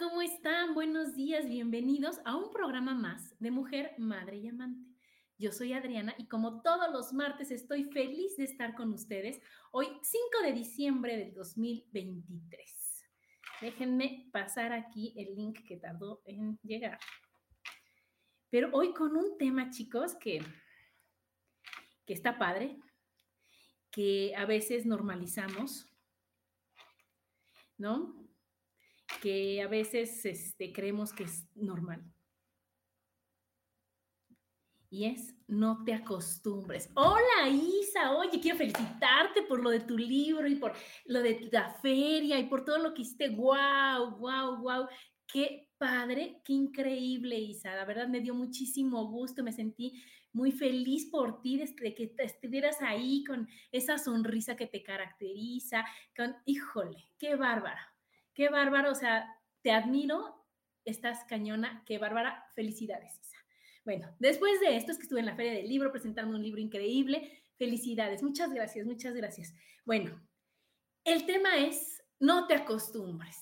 ¿Cómo están? Buenos días, bienvenidos a un programa más de Mujer, Madre y Amante. Yo soy Adriana y como todos los martes estoy feliz de estar con ustedes hoy 5 de diciembre del 2023. Déjenme pasar aquí el link que tardó en llegar. Pero hoy con un tema, chicos, que, que está padre, que a veces normalizamos, ¿no? Que a veces este, creemos que es normal. Y es, no te acostumbres. Hola Isa, oye, quiero felicitarte por lo de tu libro y por lo de la feria y por todo lo que hiciste. ¡Wow, wow, wow! Qué padre, qué increíble Isa. La verdad me dio muchísimo gusto, me sentí muy feliz por ti de que estuvieras ahí con esa sonrisa que te caracteriza, con, híjole, qué bárbara. Qué bárbaro, o sea, te admiro, estás cañona, qué bárbara, felicidades, Isa. Bueno, después de esto es que estuve en la Feria del Libro presentando un libro increíble, felicidades, muchas gracias, muchas gracias. Bueno, el tema es, no te acostumbres,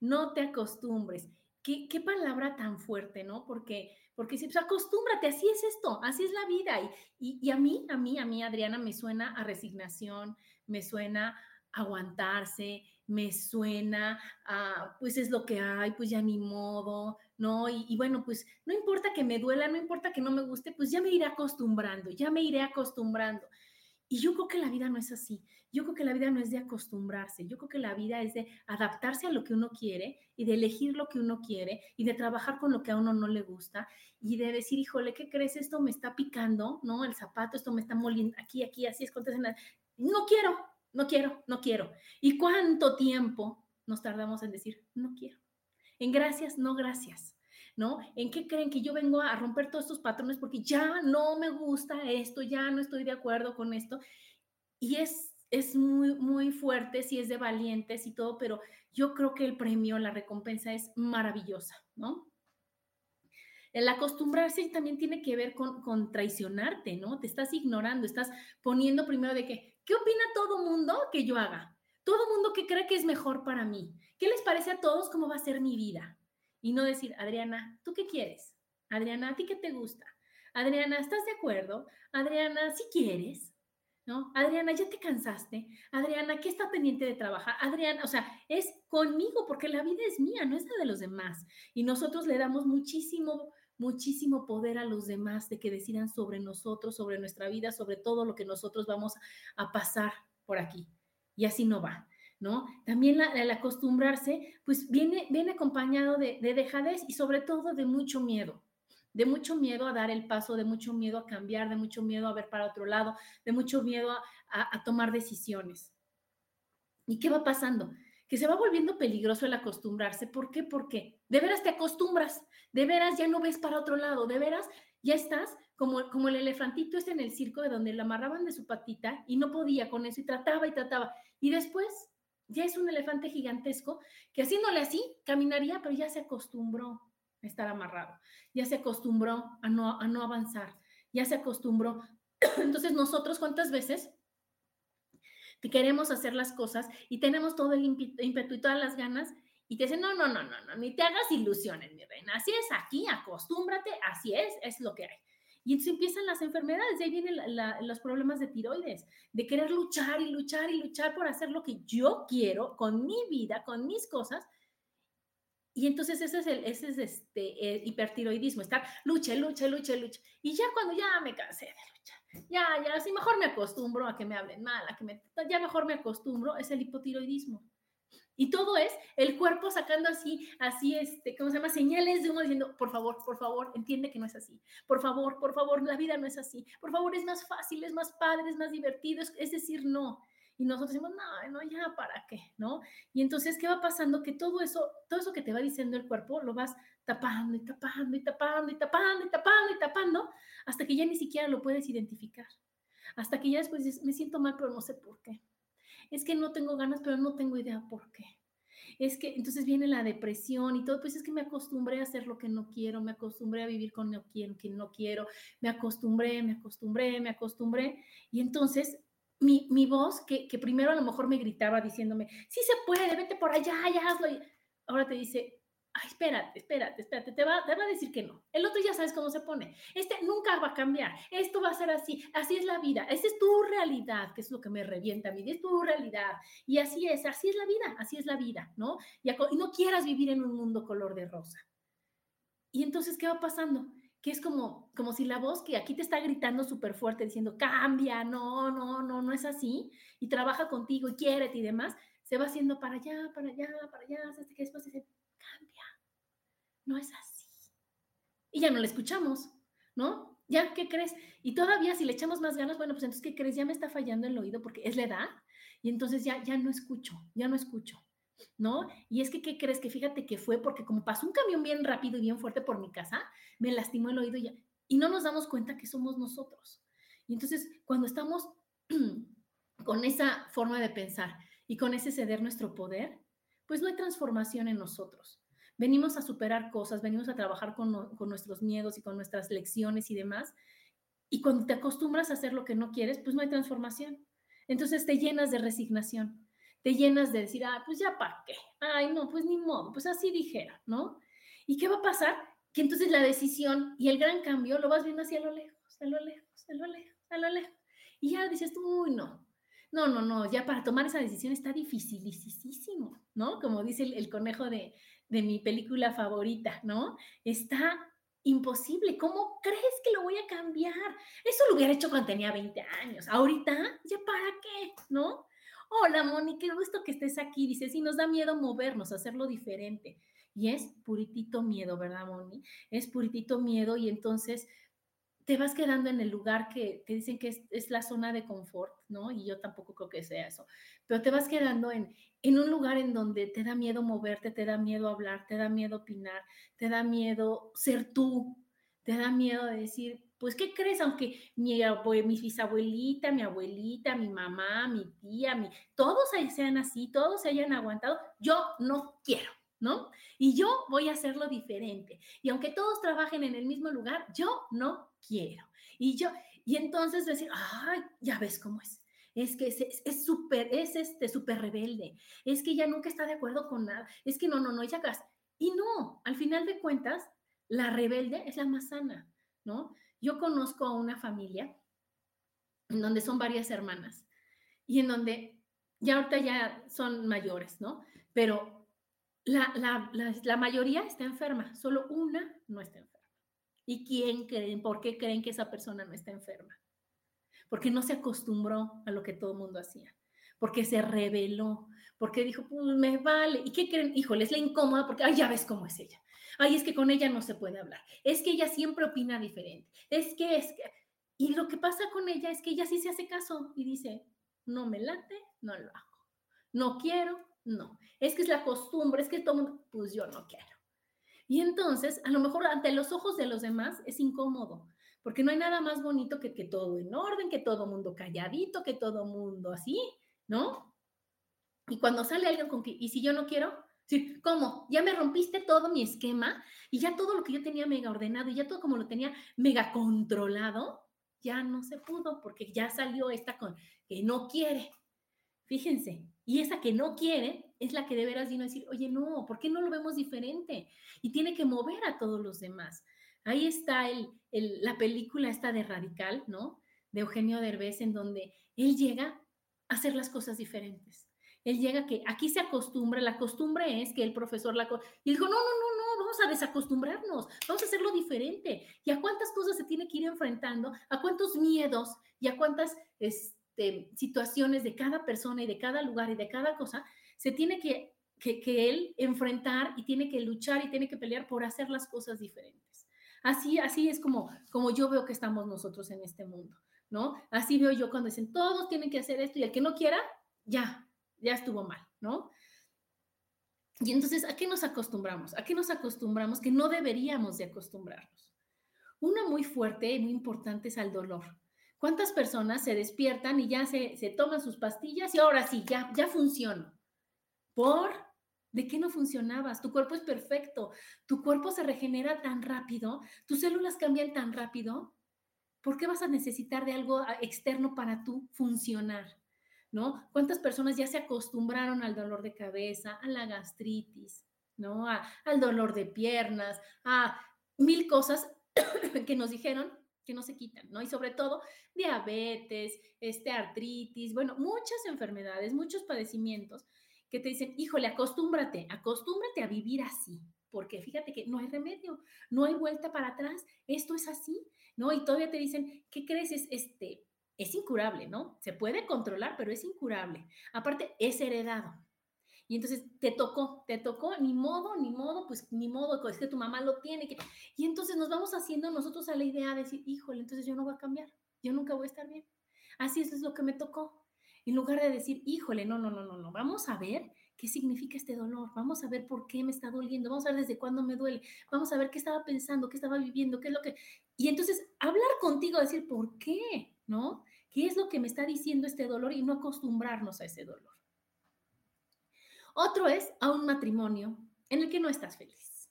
no te acostumbres. Qué, palabra tan fuerte, ¿no? Porque, porque si, pues, acostúmbrate, así es esto, así es la vida. Y, y, y a mí, a mí, a mí, Adriana, me suena a resignación, me suena a aguantarse, me suena a, pues es lo que hay, pues ya ni modo, ¿no? Y, bueno, pues no importa que me duela, no importa que no me guste, pues ya me iré acostumbrando, ya me iré acostumbrando. Y yo creo que la vida no es así. Yo creo que la vida no es de acostumbrarse. Yo creo que la vida es de adaptarse a lo que uno quiere y de elegir lo que uno quiere y de trabajar con lo que a uno no le gusta y de decir, híjole, ¿qué crees? Esto me está picando, ¿no? El zapato, esto me está moliendo aquí, aquí, así es. No quiero, no quiero, no quiero. ¿Y cuánto tiempo nos tardamos en decir, no quiero? En gracias, no gracias. ¿No? ¿En qué creen que yo vengo a romper todos estos patrones porque ya no me gusta esto, ya no estoy de acuerdo con esto? Y es, es muy, muy fuerte, si es de valientes y todo, pero yo creo que el premio, la recompensa es maravillosa, ¿no? El acostumbrarse también tiene que ver con, con traicionarte, ¿no? Te estás ignorando, estás poniendo primero de que, ¿Qué opina todo mundo que yo haga? Todo mundo que cree que es mejor para mí. ¿Qué les parece a todos cómo va a ser mi vida? Y no decir, Adriana, ¿tú qué quieres? Adriana, ¿a ti qué te gusta? Adriana, ¿estás de acuerdo? Adriana, si quieres, ¿no? Adriana, ¿ya te cansaste? Adriana, ¿qué está pendiente de trabajar? Adriana, o sea, es conmigo porque la vida es mía, no es la de los demás. Y nosotros le damos muchísimo muchísimo poder a los demás de que decidan sobre nosotros, sobre nuestra vida, sobre todo lo que nosotros vamos a pasar por aquí. Y así no va, ¿no? También el acostumbrarse, pues viene, viene acompañado de, dejadez y sobre todo de mucho miedo de mucho miedo a dar el paso, de mucho miedo a cambiar, de mucho miedo a ver para otro lado, de mucho miedo a, a tomar decisiones. ¿Y qué va pasando? que se va volviendo peligroso el acostumbrarse. ¿Por qué? Porque de veras te acostumbras, de veras ya no ves para otro lado, de veras ya estás como, como el elefantito este en el circo de donde le amarraban de su patita y no podía con eso y trataba y trataba. Y después ya es un elefante gigantesco que haciéndole así caminaría, pero ya se acostumbró a estar amarrado, ya se acostumbró a no, a no avanzar, ya se acostumbró. Entonces nosotros cuántas veces queremos hacer las cosas y tenemos todo el ímpetu y todas las ganas y te dicen, no, no, no, no, no, ni te hagas ilusiones, mi reina. Así es aquí, acostúmbrate, así es, es lo que hay. Y entonces empiezan las enfermedades, de ahí vienen los problemas de tiroides, de querer luchar y luchar y luchar por hacer lo que yo quiero con mi vida, con mis cosas. Y entonces ese es el ese es este, el hipertiroidismo, estar lucha, lucha, lucha, lucha. Y ya cuando ya me cansé de luchar, ya, ya, así mejor me acostumbro a que me hablen mal, a que me, ya mejor me acostumbro, es el hipotiroidismo. Y todo es el cuerpo sacando así, así, este, ¿cómo se llama? Señales de humo diciendo, por favor, por favor, entiende que no es así. Por favor, por favor, la vida no es así. Por favor, es más fácil, es más padre, es más divertido. Es, decir, no. Y nosotros decimos, no, no, ya, ¿para qué? ¿No? Y entonces, ¿qué va pasando? Que todo eso, todo eso que te va diciendo el cuerpo, lo vas tapando y tapando y tapando y tapando y tapando y tapando, hasta que ya ni siquiera lo puedes identificar. Hasta que ya después dices, me siento mal, pero no sé por qué es que no tengo ganas, pero no tengo idea por qué. Es que entonces viene la depresión y todo, pues es que me acostumbré a hacer lo que no quiero, me acostumbré a vivir con quien, quien no quiero, me acostumbré, me acostumbré, me acostumbré. Y entonces mi, mi voz, que, que, primero a lo mejor me gritaba diciéndome, sí se puede, vete por allá, ya hazlo. ahora te dice, ay, espérate, espérate, espérate, te va, te va a decir que no. El otro ya sabes cómo se pone. Este nunca va a cambiar. Esto va a ser así. Así es la vida. Esa es tu realidad, que es lo que me revienta a mí. Es tu realidad. Y así es, así es la vida, así es la vida, ¿no? Y, y no quieras vivir en un mundo color de rosa. Y entonces, ¿qué va pasando? Que es como, como si la voz que aquí te está gritando súper fuerte diciendo, cambia, no, no, no, no es así. Y trabaja contigo y quiérete y demás, se va haciendo para allá, para allá, para allá, hasta que después dice, cambia, no es así. Y ya no le escuchamos, ¿no? ¿Ya qué crees? Y todavía si le echamos más ganas, bueno, pues entonces, ¿qué crees? Ya me está fallando el oído porque es la edad y entonces ya, ya no escucho, ya no escucho, ¿no? Y es que, ¿qué crees? Que fíjate que fue porque como pasó un camión bien rápido y bien fuerte por mi casa, me lastimó el oído y, ya, y no nos damos cuenta que somos nosotros. Y entonces, cuando estamos con esa forma de pensar y con ese ceder nuestro poder, pues no hay transformación en nosotros. Venimos a superar cosas, venimos a trabajar con, nuestros miedos y con nuestras lecciones y demás. Y cuando te acostumbras a hacer lo que no quieres, pues no hay transformación. Entonces te llenas de resignación, te llenas de decir, ah, pues ya para qué, ay, no, pues ni modo, pues así dijera, ¿no? ¿Y qué va a pasar? Que entonces la decisión y el gran cambio lo vas viendo hacia lo lejos, a lo lejos, a lo lejos, a lo lejos. Y ya dices tú, uy, no, no, no, no, ya para tomar esa decisión está dificilísimo, ¿no? Como dice el, conejo de, de, mi película favorita, ¿no? Está imposible. ¿Cómo crees que lo voy a cambiar? Eso lo hubiera hecho cuando tenía 20 años. Ahorita, ¿ya para qué? ¿No? Hola, Moni, qué gusto que estés aquí. Dice, sí, nos da miedo movernos, hacerlo diferente. Y es puritito miedo, ¿verdad, Moni? Es puritito miedo y entonces te vas quedando en el lugar que te dicen que es, la zona de confort, ¿no? Y yo tampoco creo que sea eso, pero te vas quedando en, en un lugar en donde te da miedo moverte, te da miedo hablar, te da miedo opinar, te da miedo ser tú, te da miedo de decir, pues, ¿qué crees? Aunque mi, mi bisabuelita, mi abuelita, mi mamá, mi tía, mi, todos sean así, todos se hayan aguantado, yo no quiero. ¿No? Y yo voy a hacerlo diferente. Y aunque todos trabajen en el mismo lugar, yo no quiero. Y yo, y entonces decir, ay, ya ves cómo es. Es que es súper, es, este súper rebelde. Es que ella nunca está de acuerdo con nada. Es que no, no, no, ella Y no, al final de cuentas, la rebelde es la más sana, ¿no? Yo conozco a una familia en donde son varias hermanas y en donde ya ahorita ya son mayores, ¿no? Pero la, mayoría está enferma, solo una no está enferma. ¿Y quién creen? ¿Por qué creen que esa persona no está enferma? Porque no se acostumbró a lo que todo el mundo hacía, porque se rebeló, porque dijo, pues me vale. ¿Y qué creen? Híjole, es la incómoda porque, ay, ya ves cómo es ella. Ay, es que con ella no se puede hablar. Es que ella siempre opina diferente. Es que es que... Y lo que pasa con ella es que ella sí se hace caso y dice, no me late, no lo hago. No quiero, no, es que es la costumbre, es que todo pues yo no quiero. Y entonces, a lo mejor ante los ojos de los demás es incómodo, porque no hay nada más bonito que que todo en orden, que todo mundo calladito, que todo mundo así, ¿no? Y cuando sale alguien con que, ¿y si yo no quiero? ¿cómo? Ya me rompiste todo mi esquema y ya todo lo que yo tenía mega ordenado y ya todo como lo tenía mega controlado, ya no se pudo porque ya salió esta con que no quiere. Fíjense, y esa que no quiere es la que de veras vino a decir, oye, no, ¿por qué no lo vemos diferente? Y tiene que mover a todos los demás. Ahí está el, la película esta de Radical, ¿no? De Eugenio Derbez, en donde él llega a hacer las cosas diferentes. Él llega que aquí se acostumbra, la costumbre es que el profesor la... Y dijo, no, no, no, no, vamos a desacostumbrarnos, vamos a hacerlo diferente. ¿Y a cuántas cosas se tiene que ir enfrentando? ¿A cuántos miedos? ¿Y a cuántas... Este, situaciones de cada persona y de cada lugar y de cada cosa, se tiene que, que, él enfrentar y tiene que luchar y tiene que pelear por hacer las cosas diferentes. Así, así es como, como yo veo que estamos nosotros en este mundo, ¿no? Así veo yo cuando dicen, todos tienen que hacer esto y el que no quiera, ya, ya estuvo mal, ¿no? Y entonces, ¿a qué nos acostumbramos? ¿A qué nos acostumbramos que no deberíamos de acostumbrarnos? Una muy fuerte y muy importante es al dolor. ¿Cuántas personas se despiertan y ya se, toman sus pastillas y ahora sí, ya, ya funciona? ¿Por? ¿De qué no funcionabas? Tu cuerpo es perfecto, tu cuerpo se regenera tan rápido, tus células cambian tan rápido. ¿Por qué vas a necesitar de algo ah, externo para tú funcionar? ¿No? ¿Cuántas personas ya se acostumbraron al dolor de cabeza, a la gastritis, ¿no? al dolor de piernas, a mil cosas que nos dijeron que no se quitan, ¿no? Y sobre todo diabetes, este, artritis, bueno, muchas enfermedades, muchos padecimientos que te dicen, híjole, acostúmbrate, acostúmbrate a vivir así, porque fíjate que no hay remedio, no hay vuelta para atrás, esto es así, ¿no? Y todavía te dicen, ¿qué crees? Es, este, es incurable, ¿no? Se puede controlar, pero es incurable. Aparte, es heredado. Y entonces te tocó, te tocó, ni modo, ni modo, pues ni modo, es que tu mamá lo tiene. Que... Y entonces nos vamos haciendo nosotros a la idea de decir, híjole, entonces yo no voy a cambiar, yo nunca voy a estar bien. Así es, es lo que me tocó. En lugar de decir, híjole, no, no, no, no, no, vamos a ver qué significa este dolor, vamos a ver por qué me está doliendo, vamos a ver desde cuándo me duele, vamos a ver qué estaba pensando, qué estaba viviendo, qué es lo que... Y entonces hablar contigo, decir, ¿por qué? ¿No? ¿Qué es lo que me está diciendo este dolor y no acostumbrarnos a ese dolor? Otro es a un matrimonio en el que no estás feliz,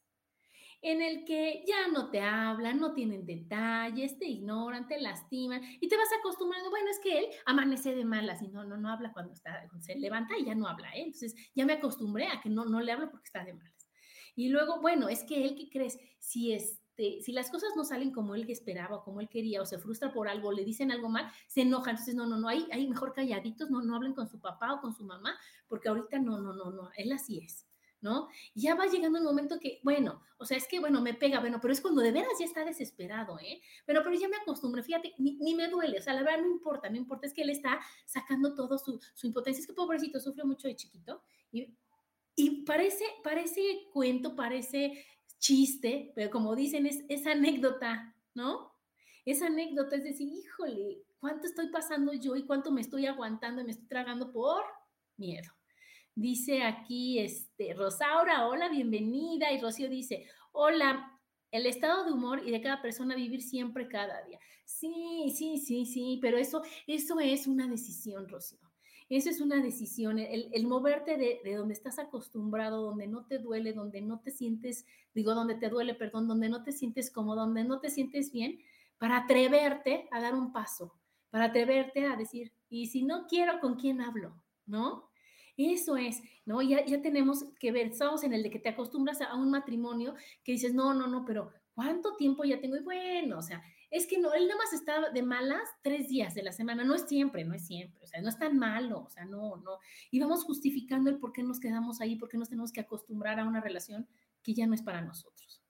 en el que ya no te hablan, no tienen detalles, te ignoran, te lastiman y te vas acostumbrando, bueno, es que él amanece de malas y no, no, no habla cuando está, se levanta y ya no habla, ¿eh? entonces ya me acostumbré a que no, no le hablo porque está de malas. Y luego, bueno, es que él, ¿qué crees? Si es este, si las cosas no salen como él esperaba o como él quería o se frustra por algo, le dicen algo mal, se enoja. Entonces, no, no, no, hay, hay mejor calladitos, no, no hablen con su papá o con su mamá, porque ahorita no, no, no, no, él así es. ¿no? ya va llegando el momento que, bueno, o sea, es que, bueno, me pega, bueno, pero es cuando de veras ya está desesperado, ¿eh? Bueno, pero ya me acostumbré, fíjate, ni, me duele, o sea, la verdad no importa, no importa, es que él está sacando todo su, su impotencia, es que pobrecito, sufre mucho de chiquito, y, y parece, parece cuento, parece chiste, pero como dicen, es anécdota, ¿no? Esa anécdota es decir, híjole, ¿cuánto estoy pasando yo y cuánto me estoy aguantando y me estoy tragando por miedo? Dice aquí, este, Rosaura, hola, bienvenida. Y Rocío dice, hola, el estado de humor y de cada persona vivir siempre cada día. Sí, sí, sí, sí, pero eso, eso es una decisión, Rocío. Eso es una decisión, el, moverte de, de, donde estás acostumbrado, donde no te duele, donde no te sientes, digo, donde te duele, perdón, donde no te sientes cómodo, donde no te sientes bien, para atreverte a dar un paso, para atreverte a decir, y si no quiero, ¿con quién hablo? ¿No? Eso es, ¿no? Ya, ya tenemos que ver, estamos en el de que te acostumbras a un matrimonio que dices, no, no, no, pero ¿cuánto tiempo ya tengo? Y bueno, o sea, es que no, él nada más está de malas tres días de la semana, no es siempre, no es siempre, o sea, no es tan malo, o sea, no, no. Y vamos justificando el por qué nos quedamos ahí, por qué nos tenemos que acostumbrar a una relación que ya no es para nosotros.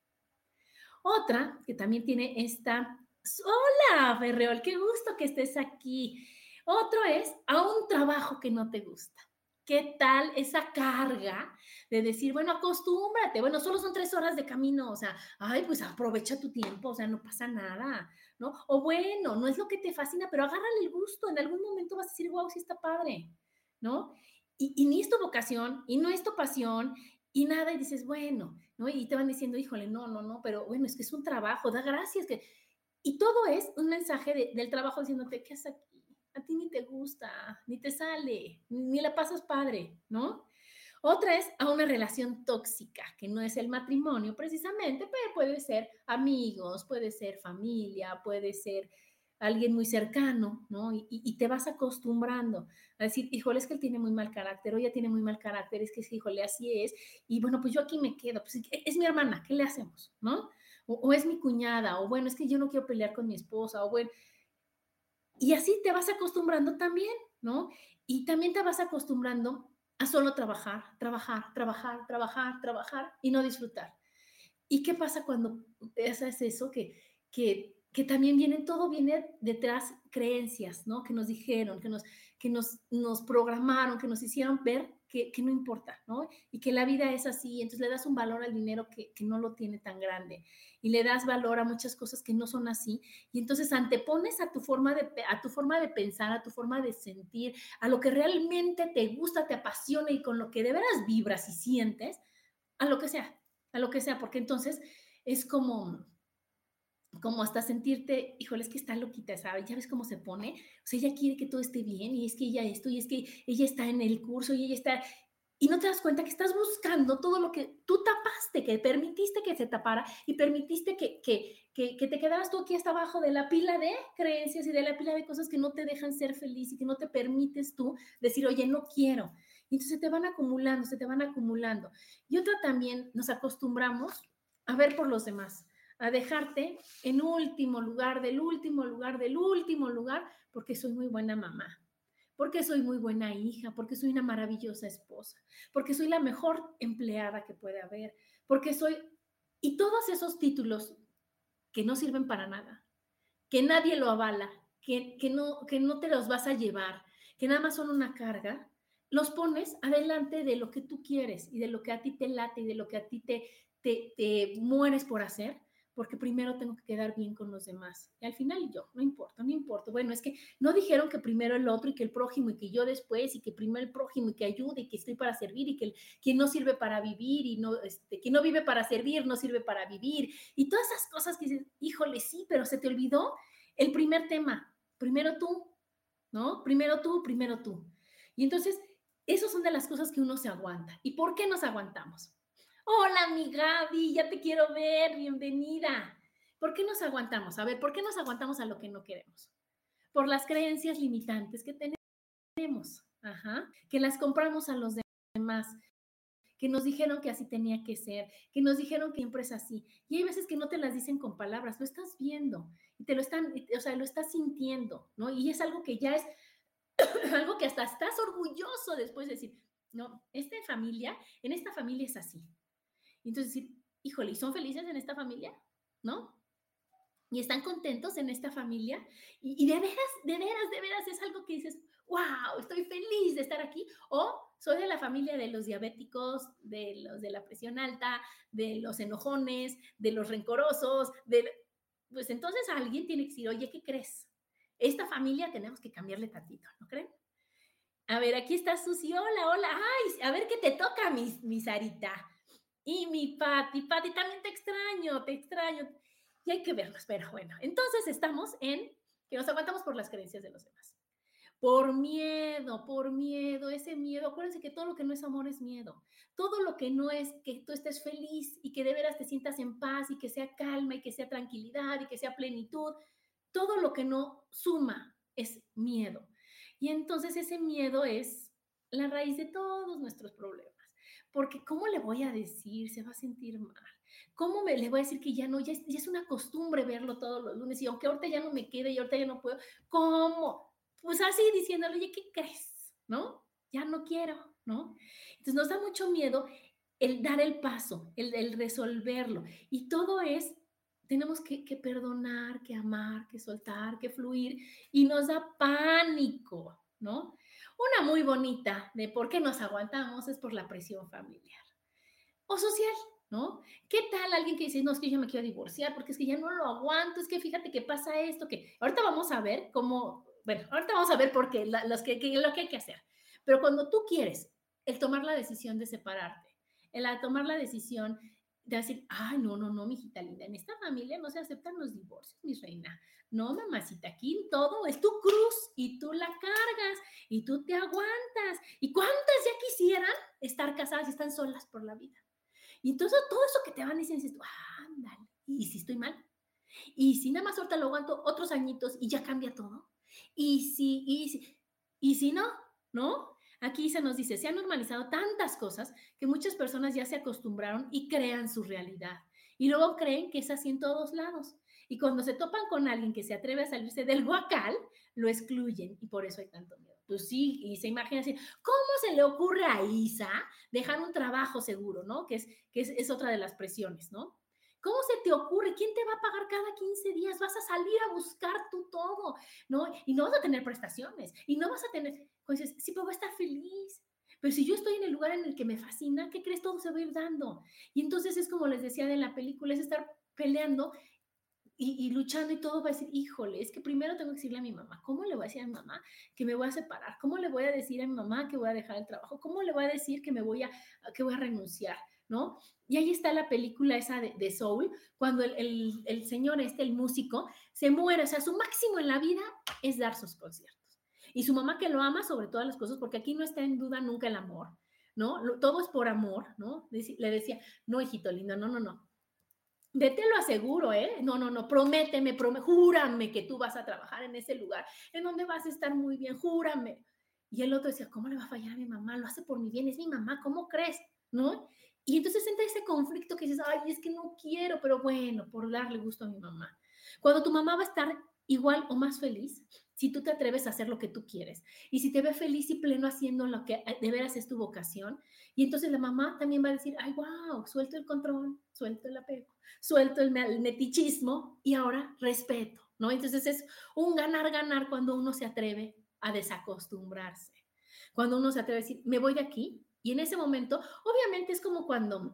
Otra que también tiene esta, hola, Ferreol, qué gusto que estés aquí. Otro es a un trabajo que no te gusta. ¿Qué tal esa carga de decir, bueno, acostúmbrate, bueno, solo son tres horas de camino, o sea, ay, pues aprovecha tu tiempo, o sea, no pasa nada, ¿no? O bueno, no es lo que te fascina, pero agárrale el gusto, en algún momento vas a decir, wow, sí está padre, ¿no? Y, y ni es tu vocación, y no es tu pasión, y nada, y dices, bueno, ¿no? Y te van diciendo, híjole, no, no, no, pero bueno, es que es un trabajo, da gracias, que... Y todo es un mensaje del trabajo diciéndote, ¿qué haces aquí? A ti ni te gusta, ni te sale, ni la pasas padre, ¿no? Otra es a una relación tóxica, que no es el matrimonio precisamente, pero puede ser amigos, puede ser familia, puede ser alguien muy cercano, ¿no? Y, te vas acostumbrando a decir, híjole, es que él tiene muy mal carácter, o ella tiene muy mal carácter, es que, híjole, así es, y bueno, pues yo aquí me quedo, pues es mi hermana, ¿qué le hacemos, no? O, es mi cuñada, o bueno, es que yo no quiero pelear con mi esposa, o bueno, y así te vas acostumbrando también, ¿no? Y también te vas acostumbrando a solo trabajar, trabajar, trabajar, trabajar, trabajar y no disfrutar. ¿Y qué pasa cuando haces eso? Que, que que también viene, todo viene detrás creencias, ¿no? Que nos dijeron, que nos, que nos, nos programaron, que nos hicieron ver que, no importa, ¿no? Y que la vida es así, entonces le das un valor al dinero que, que, no lo tiene tan grande y le das valor a muchas cosas que no son así y entonces antepones a tu forma de, a tu forma de pensar, a tu forma de sentir, a lo que realmente te gusta, te apasiona y con lo que de veras vibras y sientes, a lo que sea, a lo que sea, porque entonces es como como hasta sentirte, híjole, es que está loquita, ¿sabes? Ya ves cómo se pone. O sea, ella quiere que todo esté bien y es que ella esto y es que ella está en el curso y ella está... Y no te das cuenta que estás buscando todo lo que tú tapaste, que permitiste que se tapara y permitiste que, que, que, que te quedaras tú aquí hasta abajo de la pila de creencias y de la pila de cosas que no te dejan ser feliz y que no te permites tú decir, oye, no quiero. Y entonces te van acumulando, se te van acumulando. Y otra también, nos acostumbramos a ver por los demás a dejarte en último lugar, del último lugar, del último lugar, porque soy muy buena mamá, porque soy muy buena hija, porque soy una maravillosa esposa, porque soy la mejor empleada que puede haber, porque soy... Y todos esos títulos que no sirven para nada, que nadie lo avala, que, que, no, que no te los vas a llevar, que nada más son una carga, los pones adelante de lo que tú quieres y de lo que a ti te late y de lo que a ti te, te, te mueres por hacer porque primero tengo que quedar bien con los demás. Y al final yo, no importa, no importa. Bueno, es que no dijeron que primero el otro y que el prójimo y que yo después y que primero el prójimo y que ayude y que estoy para servir y que quien no sirve para vivir y no, este, quien no vive para servir no sirve para vivir. Y todas esas cosas que dices, híjole, sí, pero se te olvidó el primer tema. Primero tú, ¿no? Primero tú, primero tú. Y entonces, esas son de las cosas que uno se aguanta. ¿Y por qué nos aguantamos? Hola, mi Gaby, ya te quiero ver, bienvenida. ¿Por qué nos aguantamos? A ver, ¿por qué nos aguantamos a lo que no queremos? Por las creencias limitantes que tenemos, Ajá. que las compramos a los demás, que nos dijeron que así tenía que ser, que nos dijeron que siempre es así. Y hay veces que no te las dicen con palabras, lo estás viendo y te lo están, o sea, lo estás sintiendo, ¿no? Y es algo que ya es algo que hasta estás orgulloso después de decir, no, esta familia, en esta familia es así. Entonces decir, híjole, ¿y son felices en esta familia? ¿No? Y están contentos en esta familia. Y, de veras, de veras, de veras es algo que dices, wow, estoy feliz de estar aquí. O soy de la familia de los diabéticos, de los de la presión alta, de los enojones, de los rencorosos, de... Pues entonces alguien tiene que decir, oye, ¿qué crees? Esta familia tenemos que cambiarle tantito, ¿no creen? A ver, aquí está Susi. Hola, hola. Ay, a ver qué te toca, mi, mi Sarita. Y mi Pati, Pati, también te extraño, te extraño. Y hay que verlos, pero bueno, entonces estamos en que nos aguantamos por las creencias de los demás. Por miedo, por miedo, ese miedo. Acuérdense que todo lo que no es amor es miedo. Todo lo que no es que tú estés feliz y que de veras te sientas en paz y que sea calma y que sea tranquilidad y que sea plenitud, todo lo que no suma es miedo. Y entonces ese miedo es la raíz de todos nuestros problemas porque ¿cómo le voy a decir? Se va a sentir mal. ¿Cómo me, le voy a decir que ya no? Ya es, una costumbre verlo todos los lunes y aunque ahorita ya no me quede y ahorita ya no puedo, ¿cómo? Pues así diciéndole, oye, ¿qué crees? ¿No? Ya no quiero, ¿no? Entonces nos da mucho miedo el dar el paso, el, el resolverlo. Y todo es, tenemos que, que perdonar, que amar, que soltar, que fluir. Y nos da pánico, ¿no? Una muy bonita de por qué nos aguantamos es por la presión familiar o social, ¿no? ¿Qué tal alguien que dice, no, es que yo me quiero divorciar porque es que ya no lo aguanto, es que fíjate que pasa esto, que ahorita vamos a ver cómo, bueno, ahorita vamos a ver por qué, los que, lo que hay que hacer. Pero cuando tú quieres el tomar la decisión de separarte, el tomar la decisión de decir, ay, no, no, no, mi hijita linda, en esta familia no se aceptan los divorcios, mi reina. No, mamacita, aquí todo es tu cruz y tú la cargas y tú te aguantas. ¿Y cuántas ya quisieran estar casadas y están solas por la vida? Y entonces todo eso que te van diciendo, dices, ándale, ¿y si estoy mal? Y si nada más ahorita lo aguanto otros añitos y ya cambia todo. Y si, y si, y si no, ¿no? Aquí se nos dice, se han normalizado tantas cosas que muchas personas ya se acostumbraron y crean su realidad. Y luego creen que es así en todos lados. Y cuando se topan con alguien que se atreve a salirse del guacal, lo excluyen y por eso hay tanto miedo. Pues sí, y se imagina así, ¿cómo se le ocurre a Isa dejar un trabajo seguro, ¿no? Que es, que es, es otra de las presiones, ¿no? ¿Cómo se te ocurre? ¿Quién te va a pagar cada 15 días? Vas a salir a buscar tú todo, ¿no? Y no vas a tener prestaciones, y no vas a tener, pues sí, pero voy a estar feliz. Pero si yo estoy en el lugar en el que me fascina, ¿qué crees? Todo se va a ir dando. Y entonces es como les decía de la película, es estar peleando y, luchando y todo va a decir, híjole, es que primero tengo que decirle a mi mamá, ¿cómo le voy a decir a mi mamá que me voy a separar? ¿Cómo le voy a decir a mi mamá que voy a dejar el trabajo? ¿Cómo le voy a decir que me voy a, que voy a renunciar? ¿No? Y ahí está la película esa de, Soul, cuando el, señor este, el músico, se muere, o sea, su máximo en la vida es dar sus conciertos. Y su mamá que lo ama sobre todas las cosas, porque aquí no está en duda nunca el amor, ¿no? Todo es por amor, ¿no? Le decía, no, hijito lindo, no, no, no. De lo aseguro, ¿eh? No, no, no, prométeme, promé, júrame que tú vas a trabajar en ese lugar, en donde vas a estar muy bien, júrame. Y el otro decía, ¿cómo le va a fallar a mi mamá? Lo hace por mi bien, es mi mamá, ¿cómo crees? ¿No? Y entonces entra ese conflicto que dices, ay, es que no quiero, pero bueno, por darle gusto a mi mamá. Cuando tu mamá va a estar igual o más feliz, si tú te atreves a hacer lo que tú quieres y si te ve feliz y pleno haciendo lo que eh, de veras es tu vocación, y entonces la mamá también va a decir, ay, wow, suelto el control, suelto el apego, suelto el, netichismo y ahora respeto, ¿no? Entonces es un ganar-ganar cuando uno se atreve a desacostumbrarse. Cuando uno se atreve a decir, me voy de aquí, y en ese momento, obviamente es como cuando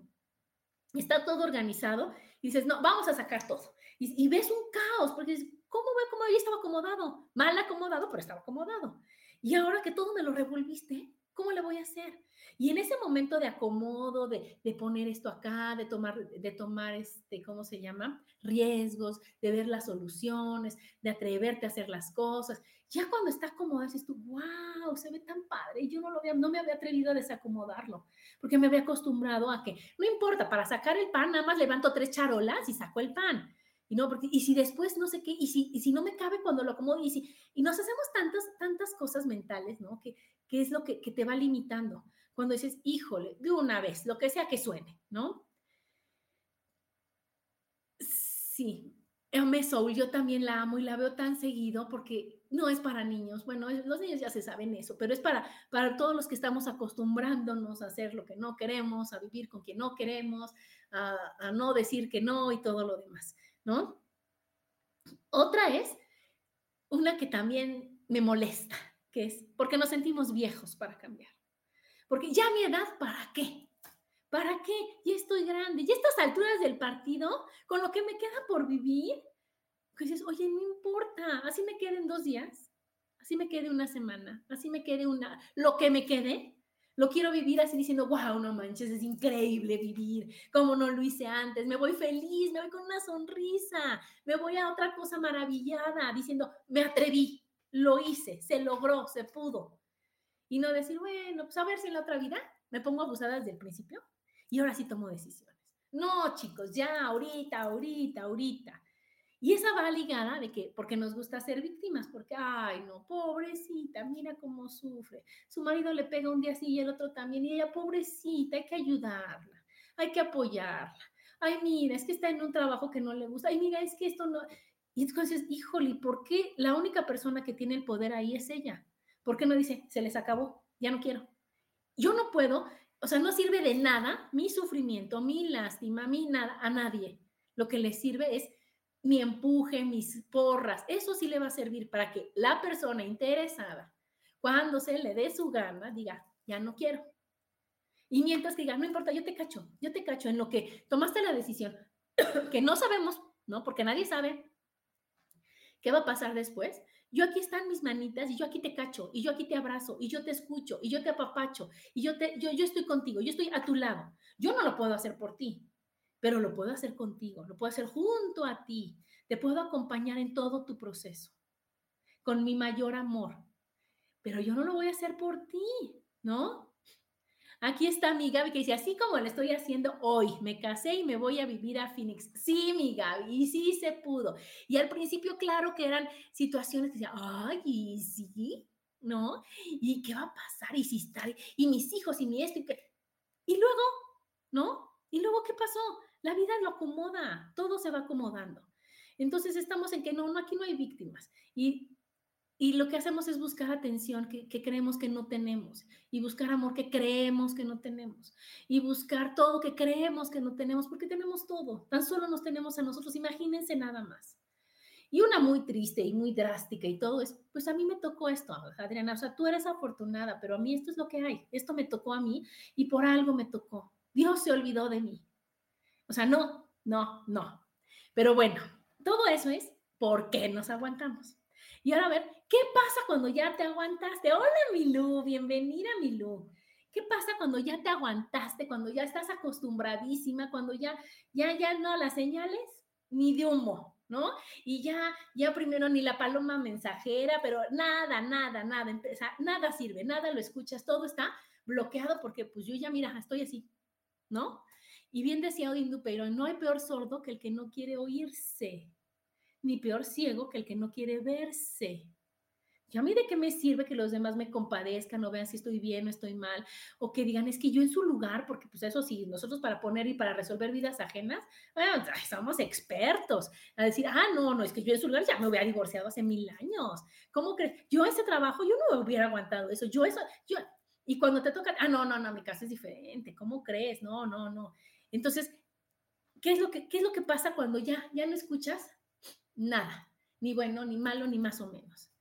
está todo organizado y dices, no, vamos a sacar todo. Y, ves un caos, porque dices, ¿cómo ve cómo ya estaba acomodado? Mal acomodado, pero estaba acomodado. Y ahora que todo me lo revolviste, ¿cómo le voy a hacer? Y en ese momento de acomodo, de, de, poner esto acá, de tomar, de tomar este, ¿cómo se llama? Riesgos, de ver las soluciones, de atreverte a hacer las cosas. Ya cuando está acomodado, dices tú, wow, se ve tan padre. Y yo no, lo había, no me había atrevido a desacomodarlo, porque me había acostumbrado a que, no importa, para sacar el pan, nada más levanto tres charolas y saco el pan. Y no, porque, y si después no sé qué, y si, y si no me cabe cuando lo acomodo, y, si, y nos hacemos tantas, tantas cosas mentales, ¿no? Que, es lo que, que te va limitando. Cuando dices, híjole, de una vez, lo que sea que suene, ¿no? Sí, Ame Soul, yo también la amo y la veo tan seguido porque no es para niños. Bueno, los niños ya se saben eso, pero es para, para todos los que estamos acostumbrándonos a hacer lo que no queremos, a vivir con quien no queremos, a, a no decir que no y todo lo demás, ¿no? Otra es una que también me molesta, que es porque nos sentimos viejos para cambiar. Porque ya mi edad, ¿para qué? ¿Para qué? Ya estoy grande. Y estas alturas del partido, con lo que me queda por vivir, pues dices, oye, no importa, así me queden dos días, así me quede una semana, así me quede una, lo que me quede, lo quiero vivir así diciendo, wow, no manches, es increíble vivir, como no lo hice antes, me voy feliz, me voy con una sonrisa, me voy a otra cosa maravillada, diciendo, me atreví, lo hice, se logró, se pudo. Y no decir, bueno, pues a ver si en la otra vida me pongo abusada desde el principio y ahora sí tomo decisiones. No, chicos, ya, ahorita, ahorita, ahorita. Y esa va ligada de que, porque nos gusta ser víctimas, porque, ay, no, pobrecita, mira cómo sufre. Su marido le pega un día así y el otro también, y ella, pobrecita, hay que ayudarla, hay que apoyarla. Ay, mira, es que está en un trabajo que no le gusta. Ay, mira, es que esto no. Y entonces, híjole, ¿por qué la única persona que tiene el poder ahí es ella? ¿Por qué no dice, se les acabó, ya no quiero? Yo no puedo o sea, no sirve de nada mi sufrimiento, mi lástima, mi nada, a nadie. Lo que le sirve es mi empuje, mis porras. Eso sí le va a servir para que la persona interesada, cuando se le dé su gana, diga, ya no quiero. Y mientras diga, no importa, yo te cacho, yo te cacho en lo que tomaste la decisión, que no sabemos, ¿no? Porque nadie sabe qué va a pasar después, yo aquí están mis manitas y yo aquí te cacho y yo aquí te abrazo y yo te escucho y yo te apapacho y yo, te, yo, yo estoy contigo, yo estoy a tu lado. Yo no lo puedo hacer por ti, pero lo puedo hacer contigo, lo puedo hacer junto a ti. Te puedo acompañar en todo tu proceso con mi mayor amor, pero yo no lo voy a hacer por ti, ¿no? Aquí está mi Gaby que dice, así como lo estoy haciendo hoy, me casé y me voy a vivir a Phoenix. Sí, mi Gaby, y sí se pudo. Y al principio, claro que eran situaciones que decía, ay, y sí, ¿no? ¿Y qué va a pasar? Y si está, y mis hijos, y mi esto, y qué. Y luego, ¿no? ¿Y luego qué pasó? La vida lo acomoda, todo se va acomodando. Entonces estamos en que no, no, aquí no hay víctimas. Y, y lo que hacemos es buscar atención que, que, creemos que no tenemos y buscar amor que creemos que no tenemos y buscar todo que creemos que no tenemos porque tenemos todo. Tan solo nos tenemos a nosotros. Imagínense nada más. Y una muy triste y muy drástica y todo es, pues a mí me tocó esto, Adriana, o sea, tú eres afortunada, pero a mí esto es lo que hay, esto me tocó a mí y por algo me tocó. Dios se olvidó de mí. O sea, no, no, no. Pero bueno, todo eso es por qué nos aguantamos. Y ahora a ver, ¿qué pasa cuando ya te aguantaste? Hola, Milú, bienvenida, Milú. ¿Qué pasa cuando ya te aguantaste, cuando ya estás acostumbradísima, cuando ya, ya, ya no las señales ni de humo? ¿no? Y ya, ya primero ni la paloma mensajera, pero nada, nada, nada, nada sirve, nada lo escuchas, todo está bloqueado porque pues yo ya, mira, estoy así, ¿no? Y bien decía Odín pero no hay peor sordo que el que no quiere oírse, ni peor ciego que el que no quiere verse. ¿Y a mí de qué me sirve que los demás me compadezcan o vean si estoy bien o estoy mal? O que digan, es que yo en su lugar, porque pues eso sí, nosotros para poner y para resolver vidas ajenas, bueno, somos expertos. A decir, ah, no, no, es que yo en su lugar ya me hubiera divorciado hace mil años. ¿Cómo crees? Yo ese trabajo, yo no hubiera aguantado eso. Yo eso, yo, y cuando te toca, ah, no, no, no, mi caso es diferente. ¿Cómo crees? No, no, no. Entonces, ¿qué es lo que, qué es lo que pasa cuando ya, ya no escuchas nada? Ni bueno, ni malo, ni más o menos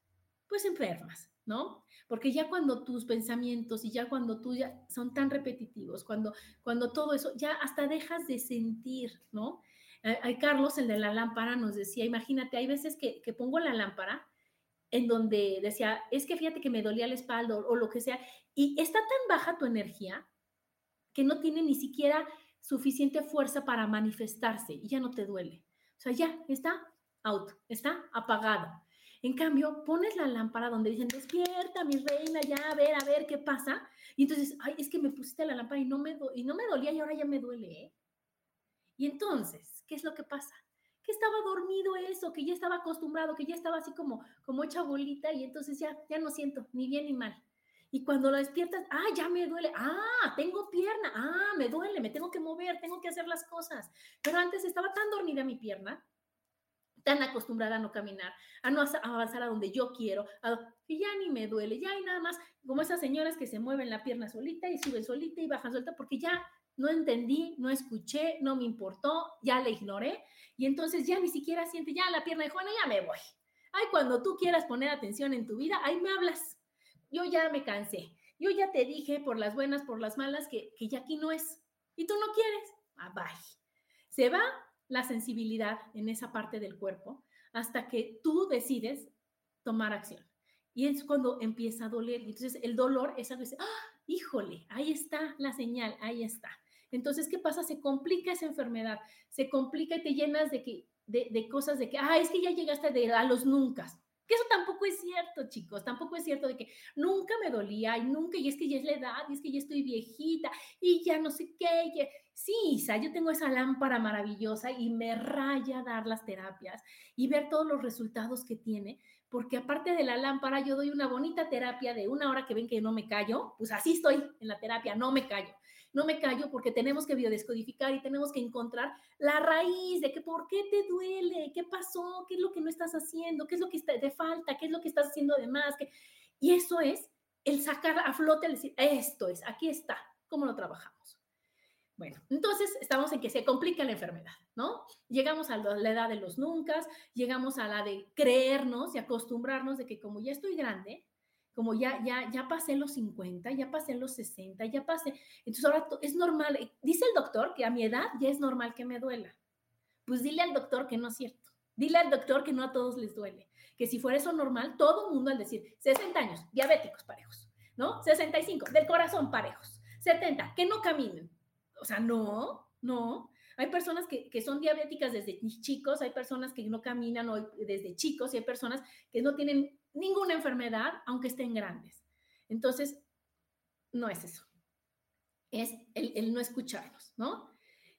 pues enfermas, ¿no? Porque ya cuando tus pensamientos y ya cuando tú ya son tan repetitivos, cuando, cuando todo eso, ya hasta dejas de sentir, ¿no? Hay Carlos, el de la lámpara, nos decía, imagínate, hay veces que, que pongo la lámpara en donde decía, es que fíjate que me dolía la espalda o, o lo que sea, y está tan baja tu energía que no tiene ni siquiera suficiente fuerza para manifestarse y ya no te duele. O sea, ya está out, está apagado. En cambio, pones la lámpara donde dicen, despierta, mi reina, ya, a ver, a ver qué pasa. Y entonces, ay, es que me pusiste la lámpara y no me, y no me dolía y ahora ya me duele. ¿eh? Y entonces, ¿qué es lo que pasa? Que estaba dormido eso, que ya estaba acostumbrado, que ya estaba así como, como hecha bolita y entonces ya, ya no siento ni bien ni mal. Y cuando lo despiertas, ah, ya me duele, ah, tengo pierna, ah, me duele, me tengo que mover, tengo que hacer las cosas. Pero antes estaba tan dormida mi pierna tan acostumbrada a no caminar, a no avanzar a donde yo quiero, y ya ni me duele, ya hay nada más como esas señoras que se mueven la pierna solita y suben solita y bajan solita porque ya no entendí, no escuché, no me importó, ya la ignoré y entonces ya ni siquiera siente ya la pierna de Juana, ya me voy. Ay, cuando tú quieras poner atención en tu vida, ahí me hablas. Yo ya me cansé. Yo ya te dije por las buenas, por las malas, que, que ya aquí no es. Y tú no quieres. Ah, bye. Se va la sensibilidad en esa parte del cuerpo hasta que tú decides tomar acción. Y es cuando empieza a doler. Entonces el dolor es algo que ¡ah! híjole, ahí está la señal, ahí está. Entonces, ¿qué pasa? Se complica esa enfermedad, se complica y te llenas de, que, de, cosas de que, ah, es que ya llegaste de, a los nunca. Que eso tampoco es cierto, chicos, tampoco es cierto de que nunca me dolía y nunca, y es que ya es la edad, y es que ya estoy viejita, y ya no sé qué, Sí, Isa, yo tengo esa lámpara maravillosa y me raya dar las terapias y ver todos los resultados que tiene, porque aparte de la lámpara, yo doy una bonita terapia de una hora que ven que no me callo, pues así estoy en la terapia, no me callo. No me callo porque tenemos que biodescodificar y tenemos que encontrar la raíz de que por qué te duele, qué pasó, qué es lo que no estás haciendo, qué es lo que te falta, qué es lo que estás haciendo de más. Y eso es el sacar a flote, el decir, esto es, aquí está, ¿cómo lo trabajamos? Bueno, entonces estamos en que se complica la enfermedad, ¿no? Llegamos a la edad de los nunca, llegamos a la de creernos y acostumbrarnos de que como ya estoy grande, como ya, ya, ya pasé los 50, ya pasé los 60, ya pasé, entonces ahora es normal, eh, dice el doctor que a mi edad ya es normal que me duela. Pues dile al doctor que no es cierto. Dile al doctor que no a todos les duele. Que si fuera eso normal, todo el mundo al decir 60 años, diabéticos parejos, ¿no? 65, del corazón parejos. 70, que no caminen o sea, no, no. Hay personas que, son diabéticas desde chicos, hay personas que no caminan hoy desde chicos y hay personas que no tienen ninguna enfermedad, aunque estén grandes. Entonces, no es eso. es el, no escucharlos, ¿no?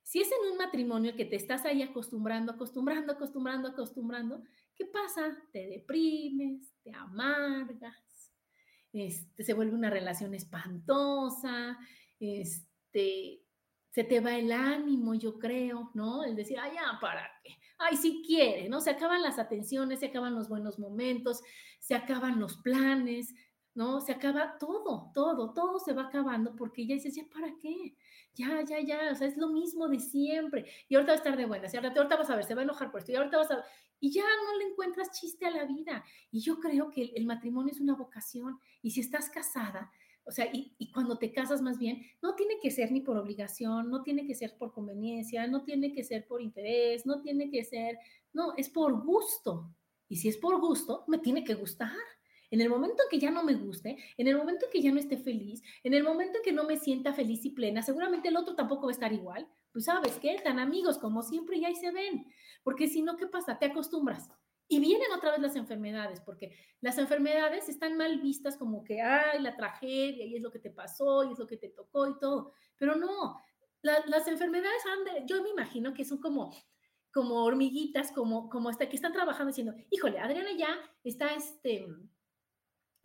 Si es en un matrimonio que te estás ahí acostumbrando, acostumbrando, acostumbrando, acostumbrando, ¿qué pasa? Te deprimes, te amargas, este, se vuelve una relación espantosa, este, se te va el ánimo, yo creo, ¿no? El decir, ay, ya, ¿para qué? Ay, si quiere, ¿no? Se acaban las atenciones, se acaban los buenos momentos, se acaban los planes, ¿no? Se acaba todo, todo, todo se va acabando porque ya dices, ¿ya para qué? Ya, ya, ya, o sea, es lo mismo de siempre. Y ahorita va a estar de buenas, y ahorita, ahorita vas a ver, se va a enojar por esto, y ahorita vas a ver, y ya no le encuentras chiste a la vida. Y yo creo que el, matrimonio es una vocación, y si estás casada, o sea, y, y, cuando te casas más bien, no tiene que ser ni por obligación, no tiene que ser por conveniencia, no tiene que ser por interés, no tiene que ser, no, es por gusto. Y si es por gusto, me tiene que gustar. En el momento en que ya no me guste, en el momento en que ya no esté feliz, en el momento en que no me sienta feliz y plena, seguramente el otro tampoco va a estar igual. Pues sabes qué, tan amigos como siempre y ahí se ven. Porque si no, ¿qué pasa? Te acostumbras. Y vienen otra vez las enfermedades, porque las enfermedades están mal vistas como que, ay, la tragedia, y es lo que te pasó, y es lo que te tocó y todo. Pero no, las enfermedades, han yo me imagino que son como, como hormiguitas, como, como hasta que están trabajando diciendo, híjole, Adriana ya está, este,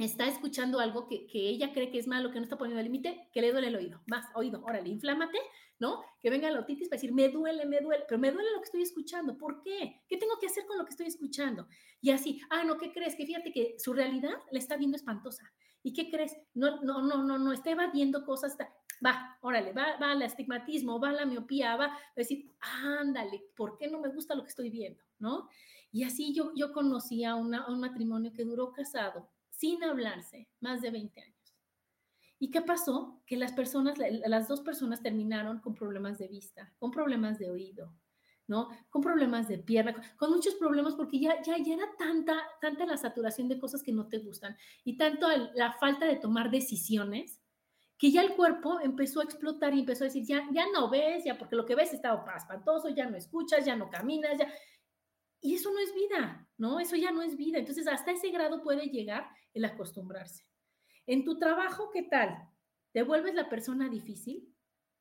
está escuchando algo que, ella cree que es malo, que no está poniendo límite, que le duele el oído. Más oído, órale, inflámate, ¿no? Que venga la otitis para decir, me duele, me duele, pero me duele lo que estoy escuchando. ¿Por qué? ¿Qué tengo que hacer con lo que estoy escuchando? Y así, ah, no, ¿qué crees? Que fíjate que su realidad la está viendo espantosa. ¿Y qué crees? No, no, no, no, no, está evadiendo cosas, va, órale, va, va al astigmatismo, va a la miopía, va a decir, ándale, ¿por qué no me gusta lo que estoy viendo? ¿No? Y así yo, yo conocí una, un matrimonio que duró casado sin hablarse, más de 20 años. ¿Y qué pasó? Que las personas, las dos personas terminaron con problemas de vista, con problemas de oído, ¿no? Con problemas de pierna, con muchos problemas porque ya, ya, ya era tanta, tanta la saturación de cosas que no te gustan y tanto la falta de tomar decisiones que ya el cuerpo empezó a explotar y empezó a decir, ya, ya no ves, ya porque lo que ves está espantoso, ya no escuchas, ya no caminas, ya... Y eso no es vida, ¿no? Eso ya no es vida. Entonces, hasta ese grado puede llegar el acostumbrarse. En tu trabajo, ¿qué tal? ¿Te vuelves la persona difícil?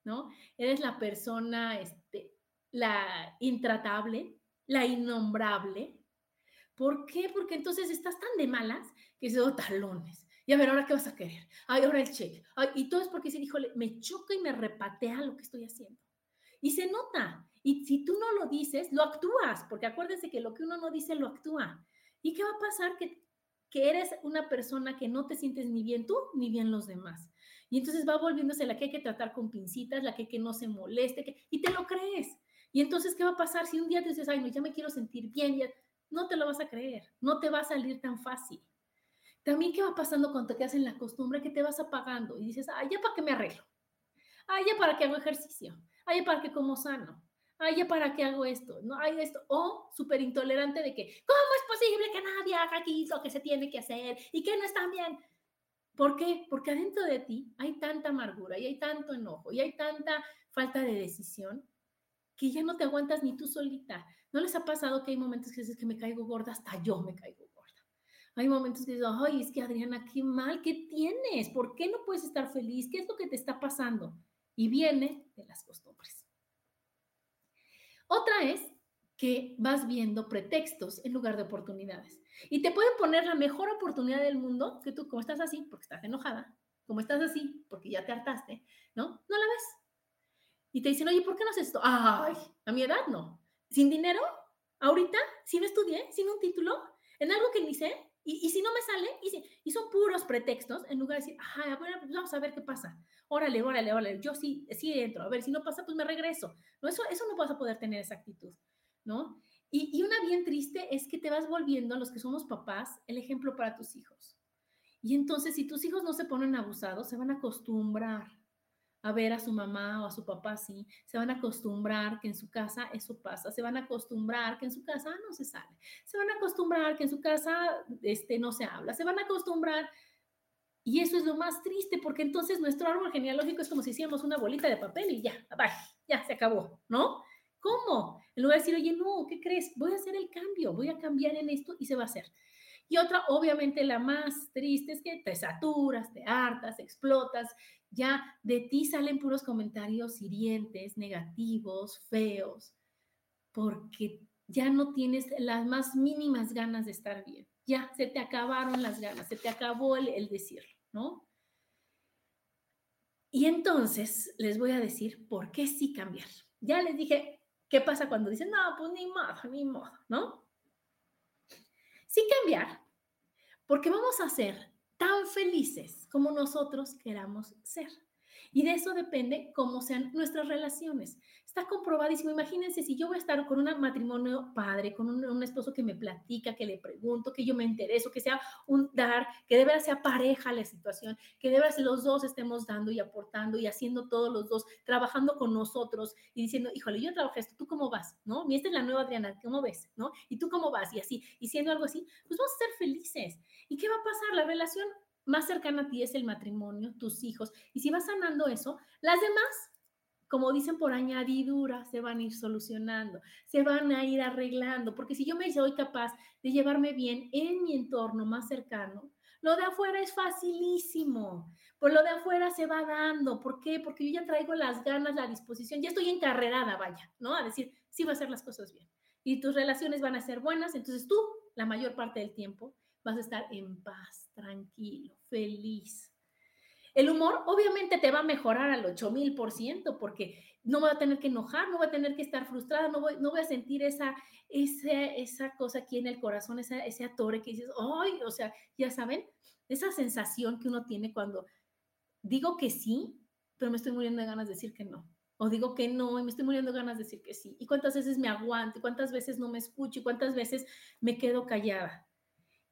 ¿No? Eres la persona, este, la intratable, la innombrable. ¿Por qué? Porque entonces estás tan de malas que se oh, talones. Y a ver, ¿ahora qué vas a querer? Ay, ahora el cheque. y todo es porque se dijo, me choca y me repatea lo que estoy haciendo. Y se nota. Y si tú no lo dices, lo actúas, porque acuérdense que lo que uno no dice, lo actúa. ¿Y qué va a pasar? Que, que eres una persona que no te sientes ni bien tú ni bien los demás. Y entonces va volviéndose la que hay que tratar con pincitas, la que que no se moleste, que, y te lo crees. Y entonces, ¿qué va a pasar si un día te dices, ay, no, ya me quiero sentir bien? Ya, no te lo vas a creer, no te va a salir tan fácil. También, ¿qué va pasando cuando te quedas en la costumbre que te vas apagando y dices, ay, ya para qué me arreglo? Ay, ya para qué hago ejercicio? Ay, ya para qué como sano? Ay, ¿ya para qué hago esto? No hay esto. O súper intolerante de que, ¿cómo es posible que nadie haga aquí lo que se tiene que hacer y que no están bien? ¿Por qué? Porque adentro de ti hay tanta amargura y hay tanto enojo y hay tanta falta de decisión que ya no te aguantas ni tú solita. ¿No les ha pasado que hay momentos que dices que me caigo gorda? Hasta yo me caigo gorda. Hay momentos que dices, ay, es que Adriana, qué mal, ¿qué tienes? ¿Por qué no puedes estar feliz? ¿Qué es lo que te está pasando? Y viene de las costumbres. Otra es que vas viendo pretextos en lugar de oportunidades. Y te pueden poner la mejor oportunidad del mundo, que tú como estás así, porque estás enojada, como estás así, porque ya te hartaste, ¿no? No la ves. Y te dicen, oye, ¿por qué no haces esto? Ay, a mi edad no. ¿Sin dinero? ¿Ahorita? ¿Sin estudié? ¿Sin un título? ¿En algo que ni sé? Y, si no me sale, y, son puros pretextos, en lugar de decir, bueno, pues vamos a ver qué pasa. Órale, órale, órale, yo sí, sí entro. A ver, si no pasa, pues me regreso. No, eso, eso no vas a poder tener esa actitud, ¿no? Y, y una bien triste es que te vas volviendo, los que somos papás, el ejemplo para tus hijos. Y entonces, si tus hijos no se ponen abusados, se van a acostumbrar a ver a su mamá o a su papá así, se van a acostumbrar que en su casa eso pasa, se van a acostumbrar que en su casa no se sale, se van a acostumbrar que en su casa este, no se habla, se van a acostumbrar. Y eso es lo más triste, porque entonces nuestro árbol genealógico es como si hiciéramos una bolita de papel y ya, ya se acabó, ¿no? ¿Cómo? En lugar de decir, oye, no, ¿qué crees? Voy a hacer el cambio, voy a cambiar en esto y se va a hacer. Y otra, obviamente la más triste, es que te saturas, te hartas, explotas, ya de ti salen puros comentarios hirientes, negativos, feos, porque ya no tienes las más mínimas ganas de estar bien. Ya se te acabaron las ganas, se te acabó el, el decirlo, ¿no? Y entonces les voy a decir por qué sí cambiar. Ya les dije, ¿qué pasa cuando dicen, no, pues ni modo, ni modo, ¿no? Sí cambiar, porque vamos a ser tan felices como nosotros queramos ser. Y de eso depende cómo sean nuestras relaciones. Está comprobadísimo. Imagínense si yo voy a estar con un matrimonio padre, con un, esposo que me platica, que le pregunto, que yo me intereso, que sea un dar, que de verdad sea pareja la situación, que de verdad los dos estemos dando y aportando y haciendo todos los dos, trabajando con nosotros y diciendo, híjole, yo trabajo esto, ¿tú cómo vas? ¿No? Mi esta es la nueva Adriana, ¿cómo ves? ¿No? ¿Y tú cómo vas? Y así, y siendo algo así, pues vamos a ser felices. ¿Y qué va a pasar? La relación más cercana a ti es el matrimonio, tus hijos. Y si vas sanando eso, las demás, como dicen por añadidura, se van a ir solucionando, se van a ir arreglando, porque si yo me soy capaz de llevarme bien en mi entorno más cercano, lo de afuera es facilísimo. Por lo de afuera se va dando. ¿Por qué? Porque yo ya traigo las ganas, la disposición, ya estoy encarrerada, vaya, ¿no? A decir, sí va a hacer las cosas bien. Y tus relaciones van a ser buenas, entonces tú, la mayor parte del tiempo, vas a estar en paz, tranquilo, feliz. El humor obviamente te va a mejorar al 8000% porque no voy a tener que enojar, no voy a tener que estar frustrada, no voy, no voy a sentir esa, esa, esa cosa aquí en el corazón, esa, ese atore que dices, ¡ay! O sea, ya saben, esa sensación que uno tiene cuando digo que sí, pero me estoy muriendo de ganas de decir que no. O digo que no y me estoy muriendo de ganas de decir que sí. Y cuántas veces me aguanto, cuántas veces no me escucho y cuántas veces me quedo callada.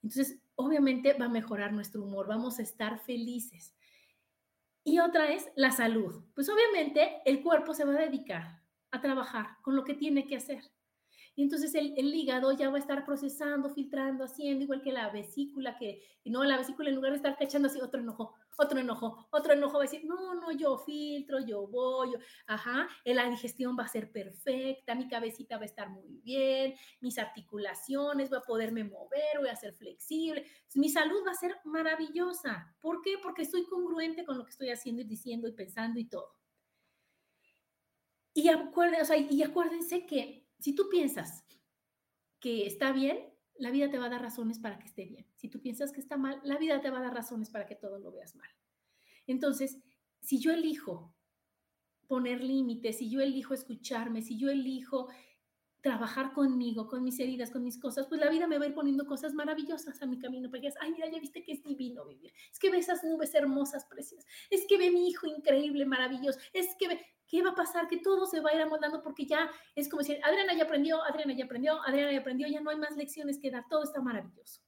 Entonces, obviamente va a mejorar nuestro humor, vamos a estar felices. Y otra es la salud. Pues obviamente el cuerpo se va a dedicar a trabajar con lo que tiene que hacer. Y entonces el, hígado ya va a estar procesando, filtrando, haciendo, igual que la vesícula, que no, la vesícula en lugar de estar cachando así otro enojo, otro enojo, otro enojo, va a decir, no, no, yo filtro, yo voy, ajá, la digestión va a ser perfecta, mi cabecita va a estar muy bien, mis articulaciones, voy a poderme mover, voy a ser flexible, mi salud va a ser maravillosa. ¿Por qué? Porque estoy congruente con lo que estoy haciendo y diciendo y pensando y todo. Y, acuérdense, y acuérdense que si tú piensas que está bien, la vida te va a dar razones para que esté bien. Si tú piensas que está mal, la vida te va a dar razones para que todo lo veas mal. Entonces, si yo elijo poner límites, si yo elijo escucharme, si yo elijo trabajar conmigo, con mis heridas, con mis cosas, pues la vida me va a ir poniendo cosas maravillosas a mi camino para que ay, mira, ya viste que es divino vivir. Es que ve esas nubes hermosas, preciosas. Es que ve mi hijo increíble, maravilloso. Es que ve, ¿qué va a pasar? Que todo se va a ir amoldando porque ya es como decir, Adriana ya aprendió, Adriana ya aprendió, Adriana ya aprendió, ya no hay más lecciones que dar, todo está maravilloso.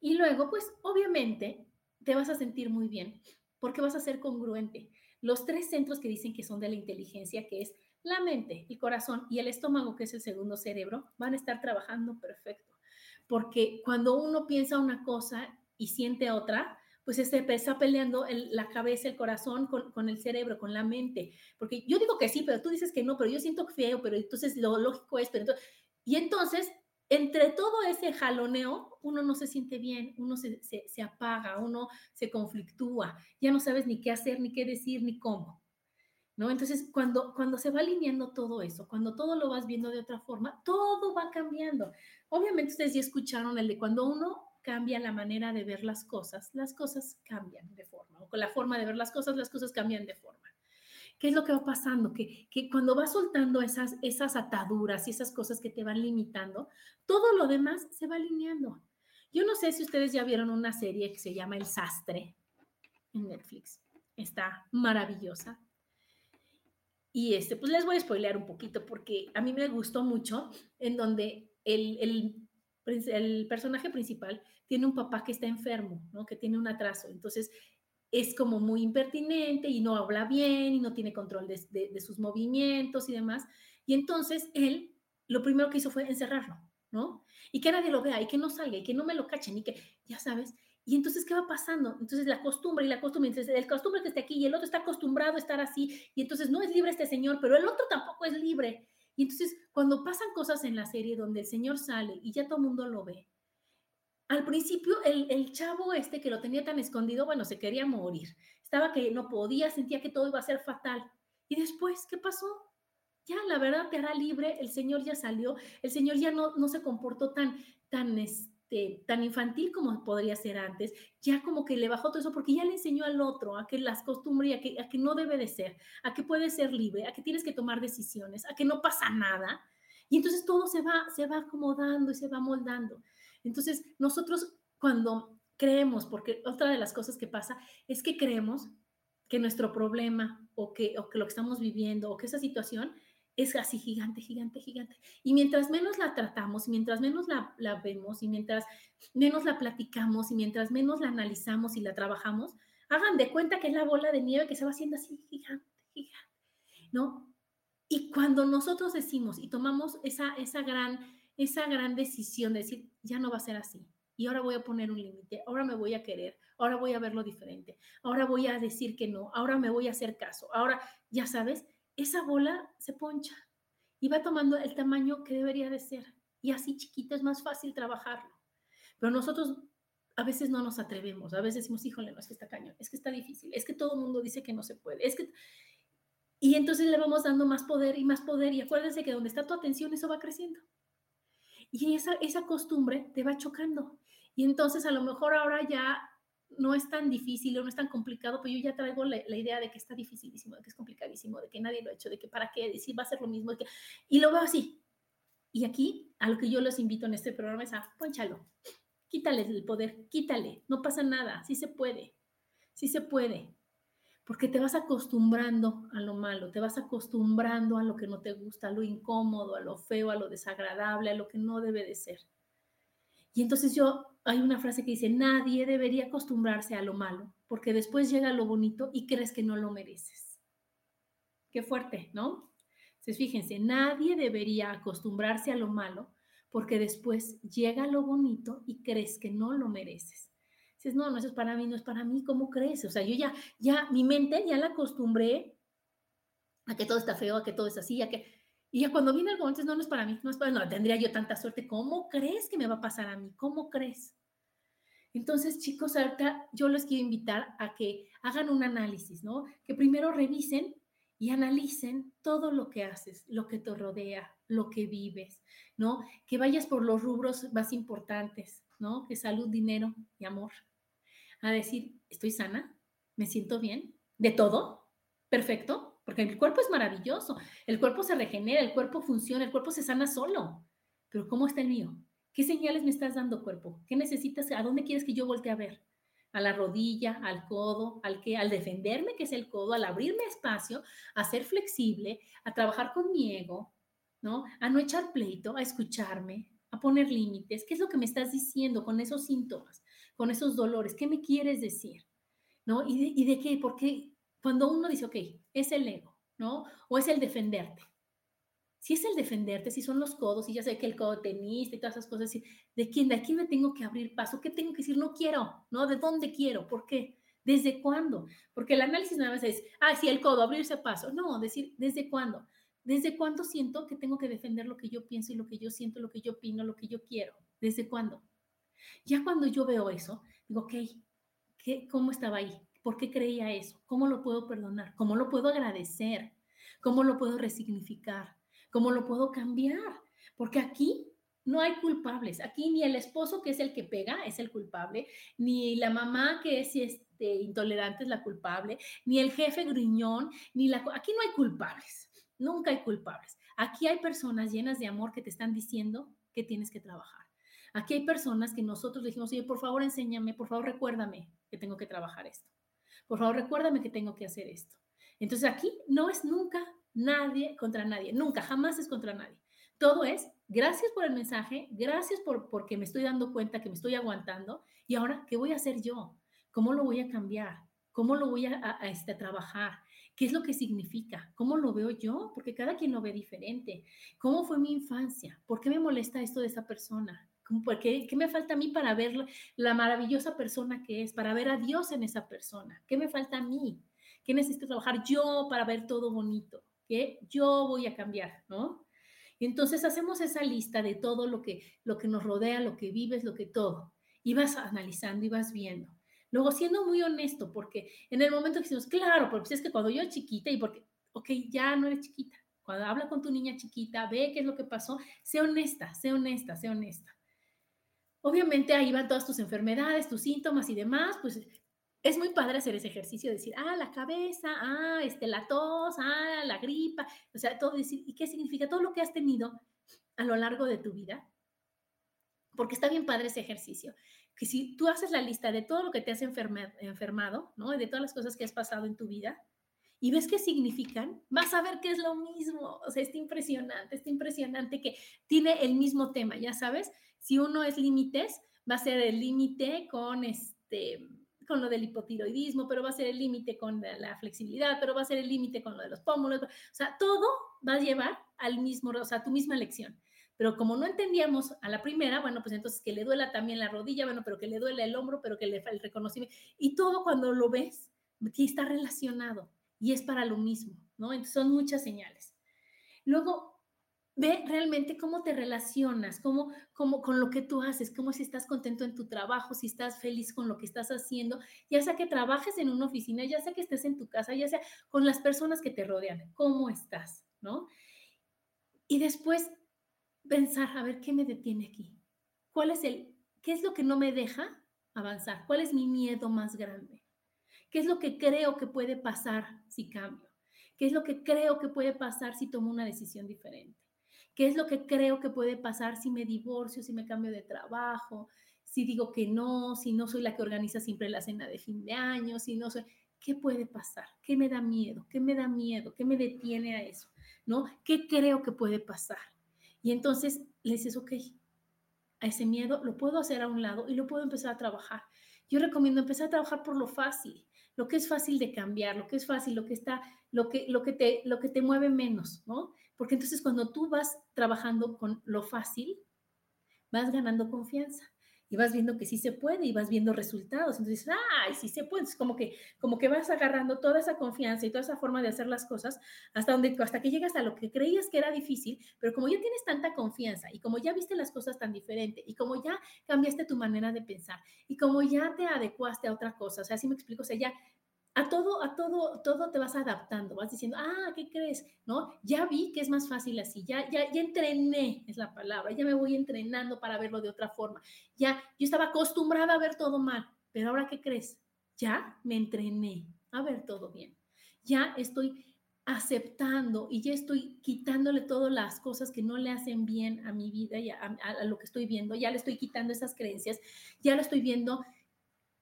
Y luego, pues obviamente te vas a sentir muy bien porque vas a ser congruente. Los tres centros que dicen que son de la inteligencia, que es la mente, el corazón y el estómago, que es el segundo cerebro, van a estar trabajando perfecto. Porque cuando uno piensa una cosa y siente otra, pues se está peleando la cabeza, el corazón con, el cerebro, con la mente. Porque yo digo que sí, pero tú dices que no, pero yo siento feo, pero entonces lo lógico es, pero entonces, y entonces, entre todo ese jaloneo, uno no se siente bien, uno se, se apaga, uno se conflictúa, ya no sabes ni qué hacer, ni qué decir, ni cómo. ¿No? Entonces, cuando, cuando se va alineando todo eso, cuando todo lo vas viendo de otra forma, todo va cambiando. Obviamente ustedes ya escucharon el de cuando uno cambia la manera de ver las cosas, las cosas cambian de forma, o con la forma de ver las cosas, las cosas cambian de forma. ¿Qué es lo que va pasando? Que, que cuando vas soltando esas, esas ataduras y esas cosas que te van limitando, todo lo demás se va alineando. Yo no sé si ustedes ya vieron una serie que se llama El Sastre en Netflix. Está maravillosa. Y este, pues les voy a spoilear un poquito porque a mí me gustó mucho en donde el, el, el personaje principal tiene un papá que está enfermo, ¿no? Que tiene un atraso. Entonces, es como muy impertinente y no habla bien y no tiene control de, sus movimientos y demás. Y entonces él lo primero que hizo fue encerrarlo, ¿no? Y que nadie lo vea y que no salga y que no me lo cachen y que, ya sabes. Y entonces, ¿qué va pasando? Entonces la costumbre y la costumbre, entonces el costumbre que esté aquí y el otro está acostumbrado a estar así y entonces no es libre este señor, pero el otro tampoco es libre. Y entonces, cuando pasan cosas en la serie donde el señor sale y ya todo el mundo lo ve, al principio el, el, chavo este que lo tenía tan escondido, bueno, se quería morir. Estaba que no podía, sentía que todo iba a ser fatal. Y después, ¿qué pasó? Ya, la verdad te hará libre, el Señor ya salió, el Señor ya no, no se comportó tan, tan, este, tan infantil como podría ser antes, ya como que le bajó todo eso porque ya le enseñó al otro a que las costumbres, a que, a que no debe de ser, a que puede ser libre, a que tienes que tomar decisiones, a que no pasa nada. Y entonces todo se va, se va acomodando y se va moldando. Entonces, nosotros cuando creemos, porque otra de las cosas que pasa es que creemos que nuestro problema o que, o que lo que estamos viviendo o que esa situación es así gigante, gigante, gigante. Y mientras menos la tratamos, mientras menos la, la, vemos y mientras menos la platicamos y mientras menos la analizamos y la trabajamos, hagan de cuenta que es la bola de nieve que se va haciendo así gigante, gigante, ¿no? Y cuando nosotros decimos y tomamos esa, esa gran esa gran decisión de decir, ya no va a ser así. Y ahora voy a poner un límite, ahora me voy a querer, ahora voy a verlo diferente, ahora voy a decir que no, ahora me voy a hacer caso, ahora, ya sabes, esa bola se poncha y va tomando el tamaño que debería de ser. Y así chiquito es más fácil trabajarlo. Pero nosotros a veces no nos atrevemos, a veces decimos, híjole, no, es que está cañón, es que está difícil, es que todo el mundo dice que no se puede, es que... Y entonces le vamos dando más poder y más poder y acuérdense que donde está tu atención eso va creciendo. Y esa, esa costumbre te va chocando. Y entonces a lo mejor ahora ya no es tan difícil o no es tan complicado, pero yo ya traigo la, idea de que está dificilísimo, de que es complicadísimo, de que nadie lo ha hecho, de que para qué, decir va a ser lo mismo. y lo veo así. Y aquí, a lo que yo los invito en este programa es a, ponchalo, quítale el poder, quítale, no pasa nada, sí se puede, sí se puede porque te vas acostumbrando a lo malo, te vas acostumbrando a lo que no te gusta, a lo incómodo, a lo feo, a lo desagradable, a lo que no debe de ser. Y entonces yo, hay una frase que dice, nadie debería acostumbrarse a lo malo, porque después llega lo bonito y crees que no lo mereces. Qué fuerte, ¿no? Entonces fíjense, nadie debería acostumbrarse a lo malo, porque después llega lo bonito y crees que no lo mereces no, no, eso es para mí, no es para mí, ¿cómo crees? O sea, yo ya, ya, mi mente ya la acostumbré a que todo está feo, a que todo es así, a que... Y ya cuando viene algo momento, no, no es para mí, no es para no, tendría yo tanta suerte. ¿Cómo crees que me va a pasar a mí? ¿Cómo crees? Entonces, chicos, ahorita yo les quiero invitar a que hagan un análisis, ¿no? Que primero revisen y analicen todo lo que haces, lo que te rodea, lo que vives, ¿no? Que vayas por los rubros más importantes, ¿no? Que salud, dinero y amor a decir, estoy sana, me siento bien, de todo, perfecto, porque el cuerpo es maravilloso, el cuerpo se regenera, el cuerpo funciona, el cuerpo se sana solo, pero ¿cómo está el mío? ¿Qué señales me estás dando, cuerpo? ¿Qué necesitas? ¿A dónde quieres que yo voltee a ver? a la rodilla, al codo, al que, al defenderme, que es el codo, al abrirme espacio, a ser flexible, a trabajar con mi ego, ¿no? A no echar pleito, a escucharme, a poner límites. ¿Qué es lo que me estás diciendo con esos síntomas? con esos dolores? ¿Qué me quieres decir? ¿No? ¿Y de, y de qué? Porque cuando uno dice, ok, es el ego, ¿no? O es el defenderte. Si es el defenderte, si son los codos, y ya sé que el codo tenista y todas esas cosas, ¿de quién? ¿De quién me tengo que abrir paso? ¿Qué tengo que decir? No quiero, ¿no? ¿De dónde quiero? ¿Por qué? ¿Desde cuándo? Porque el análisis nada más es, ah, sí, el codo, abrirse paso. No, decir, ¿desde cuándo? ¿Desde cuándo siento que tengo que defender lo que yo pienso y lo que yo siento, lo que yo opino, lo que yo quiero? ¿Desde cuándo? Ya cuando yo veo eso, digo, ok, ¿qué, ¿cómo estaba ahí? ¿Por qué creía eso? ¿Cómo lo puedo perdonar? ¿Cómo lo puedo agradecer? ¿Cómo lo puedo resignificar? ¿Cómo lo puedo cambiar? Porque aquí no hay culpables. Aquí ni el esposo que es el que pega es el culpable, ni la mamá que es este, intolerante es la culpable, ni el jefe gruñón, ni la... Aquí no hay culpables. Nunca hay culpables. Aquí hay personas llenas de amor que te están diciendo que tienes que trabajar. Aquí hay personas que nosotros dijimos, oye, por favor enséñame, por favor recuérdame que tengo que trabajar esto. Por favor recuérdame que tengo que hacer esto. Entonces aquí no es nunca nadie contra nadie, nunca, jamás es contra nadie. Todo es gracias por el mensaje, gracias por porque me estoy dando cuenta que me estoy aguantando y ahora, ¿qué voy a hacer yo? ¿Cómo lo voy a cambiar? ¿Cómo lo voy a, este, trabajar? ¿Qué es lo que significa? ¿Cómo lo veo yo? Porque cada quien lo ve diferente. ¿Cómo fue mi infancia? ¿Por qué me molesta esto de esa persona? ¿Qué, ¿Qué me falta a mí para ver la maravillosa persona que es, para ver a Dios en esa persona? ¿Qué me falta a mí? ¿Qué necesito trabajar yo para ver todo bonito? ¿Qué yo voy a cambiar? ¿No? Entonces hacemos esa lista de todo lo que, lo que nos rodea, lo que vives, lo que todo. Y vas analizando y vas viendo. Luego, siendo muy honesto, porque en el momento que decimos, claro, porque es que cuando yo era chiquita y porque, ok, ya no eres chiquita. Cuando habla con tu niña chiquita, ve qué es lo que pasó, sé honesta, sé honesta, sé honesta. Obviamente ahí van todas tus enfermedades, tus síntomas y demás, pues es muy padre hacer ese ejercicio, decir, ah, la cabeza, ah, este, la tos, ah, la gripa, o sea, todo decir, ¿y qué significa? Todo lo que has tenido a lo largo de tu vida, porque está bien padre ese ejercicio, que si tú haces la lista de todo lo que te has enfermado, ¿no? De todas las cosas que has pasado en tu vida, y ves qué significan, vas a ver que es lo mismo. O sea, está impresionante, está impresionante que tiene el mismo tema, ya sabes, si uno es límites, va a ser el límite con este con lo del hipotiroidismo, pero va a ser el límite con la flexibilidad, pero va a ser el límite con lo de los pómulos. O sea, todo va a llevar al mismo, o sea, a tu misma lección. Pero como no entendíamos a la primera, bueno, pues entonces que le duela también la rodilla, bueno, pero que le duele el hombro, pero que le el reconocimiento. Y todo cuando lo ves, está relacionado y es para lo mismo, ¿no? Entonces son muchas señales. Luego, Ve realmente cómo te relacionas, cómo, cómo, con lo que tú haces, cómo si estás contento en tu trabajo, si estás feliz con lo que estás haciendo, ya sea que trabajes en una oficina, ya sea que estés en tu casa, ya sea con las personas que te rodean, cómo estás, ¿no? Y después pensar, a ver, ¿qué me detiene aquí? ¿Cuál es el, qué es lo que no me deja avanzar? ¿Cuál es mi miedo más grande? ¿Qué es lo que creo que puede pasar si cambio? ¿Qué es lo que creo que puede pasar si tomo una decisión diferente? ¿Qué es lo que creo que puede pasar si me divorcio, si me cambio de trabajo, si digo que no, si no soy la que organiza siempre la cena de fin de año, si no soy... ¿Qué puede pasar? ¿Qué me da miedo? ¿Qué me da miedo? ¿Qué me detiene a eso? ¿No? ¿Qué creo que puede pasar? Y entonces le dices, ok, a ese miedo lo puedo hacer a un lado y lo puedo empezar a trabajar. Yo recomiendo empezar a trabajar por lo fácil, lo que es fácil de cambiar, lo que es fácil, lo que está, lo que, lo que te, lo que te mueve menos, ¿no? Porque entonces cuando tú vas trabajando con lo fácil, vas ganando confianza y vas viendo que sí se puede y vas viendo resultados. Entonces, ay, sí se puede. Es como que, como que vas agarrando toda esa confianza y toda esa forma de hacer las cosas hasta, donde, hasta que llegas a lo que creías que era difícil, pero como ya tienes tanta confianza y como ya viste las cosas tan diferente y como ya cambiaste tu manera de pensar y como ya te adecuaste a otra cosa, o sea, así me explico, o sea, ya a todo, a todo, todo te vas adaptando, vas diciendo, ah, ¿qué crees? ¿No? Ya vi que es más fácil así, ya, ya, ya entrené, es la palabra, ya me voy entrenando para verlo de otra forma. Ya, yo estaba acostumbrada a ver todo mal, pero ahora, ¿qué crees? Ya me entrené a ver todo bien. Ya estoy aceptando y ya estoy quitándole todas las cosas que no le hacen bien a mi vida y a, a lo que estoy viendo, ya le estoy quitando esas creencias, ya lo estoy viendo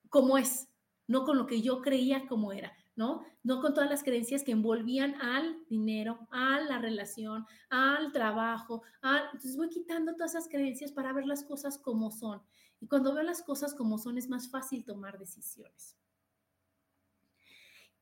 como es, no con lo que yo creía como era, ¿no? No con todas las creencias que envolvían al dinero, a la relación, al trabajo. Entonces voy quitando todas esas creencias para ver las cosas como son. Y cuando veo las cosas como son es más fácil tomar decisiones.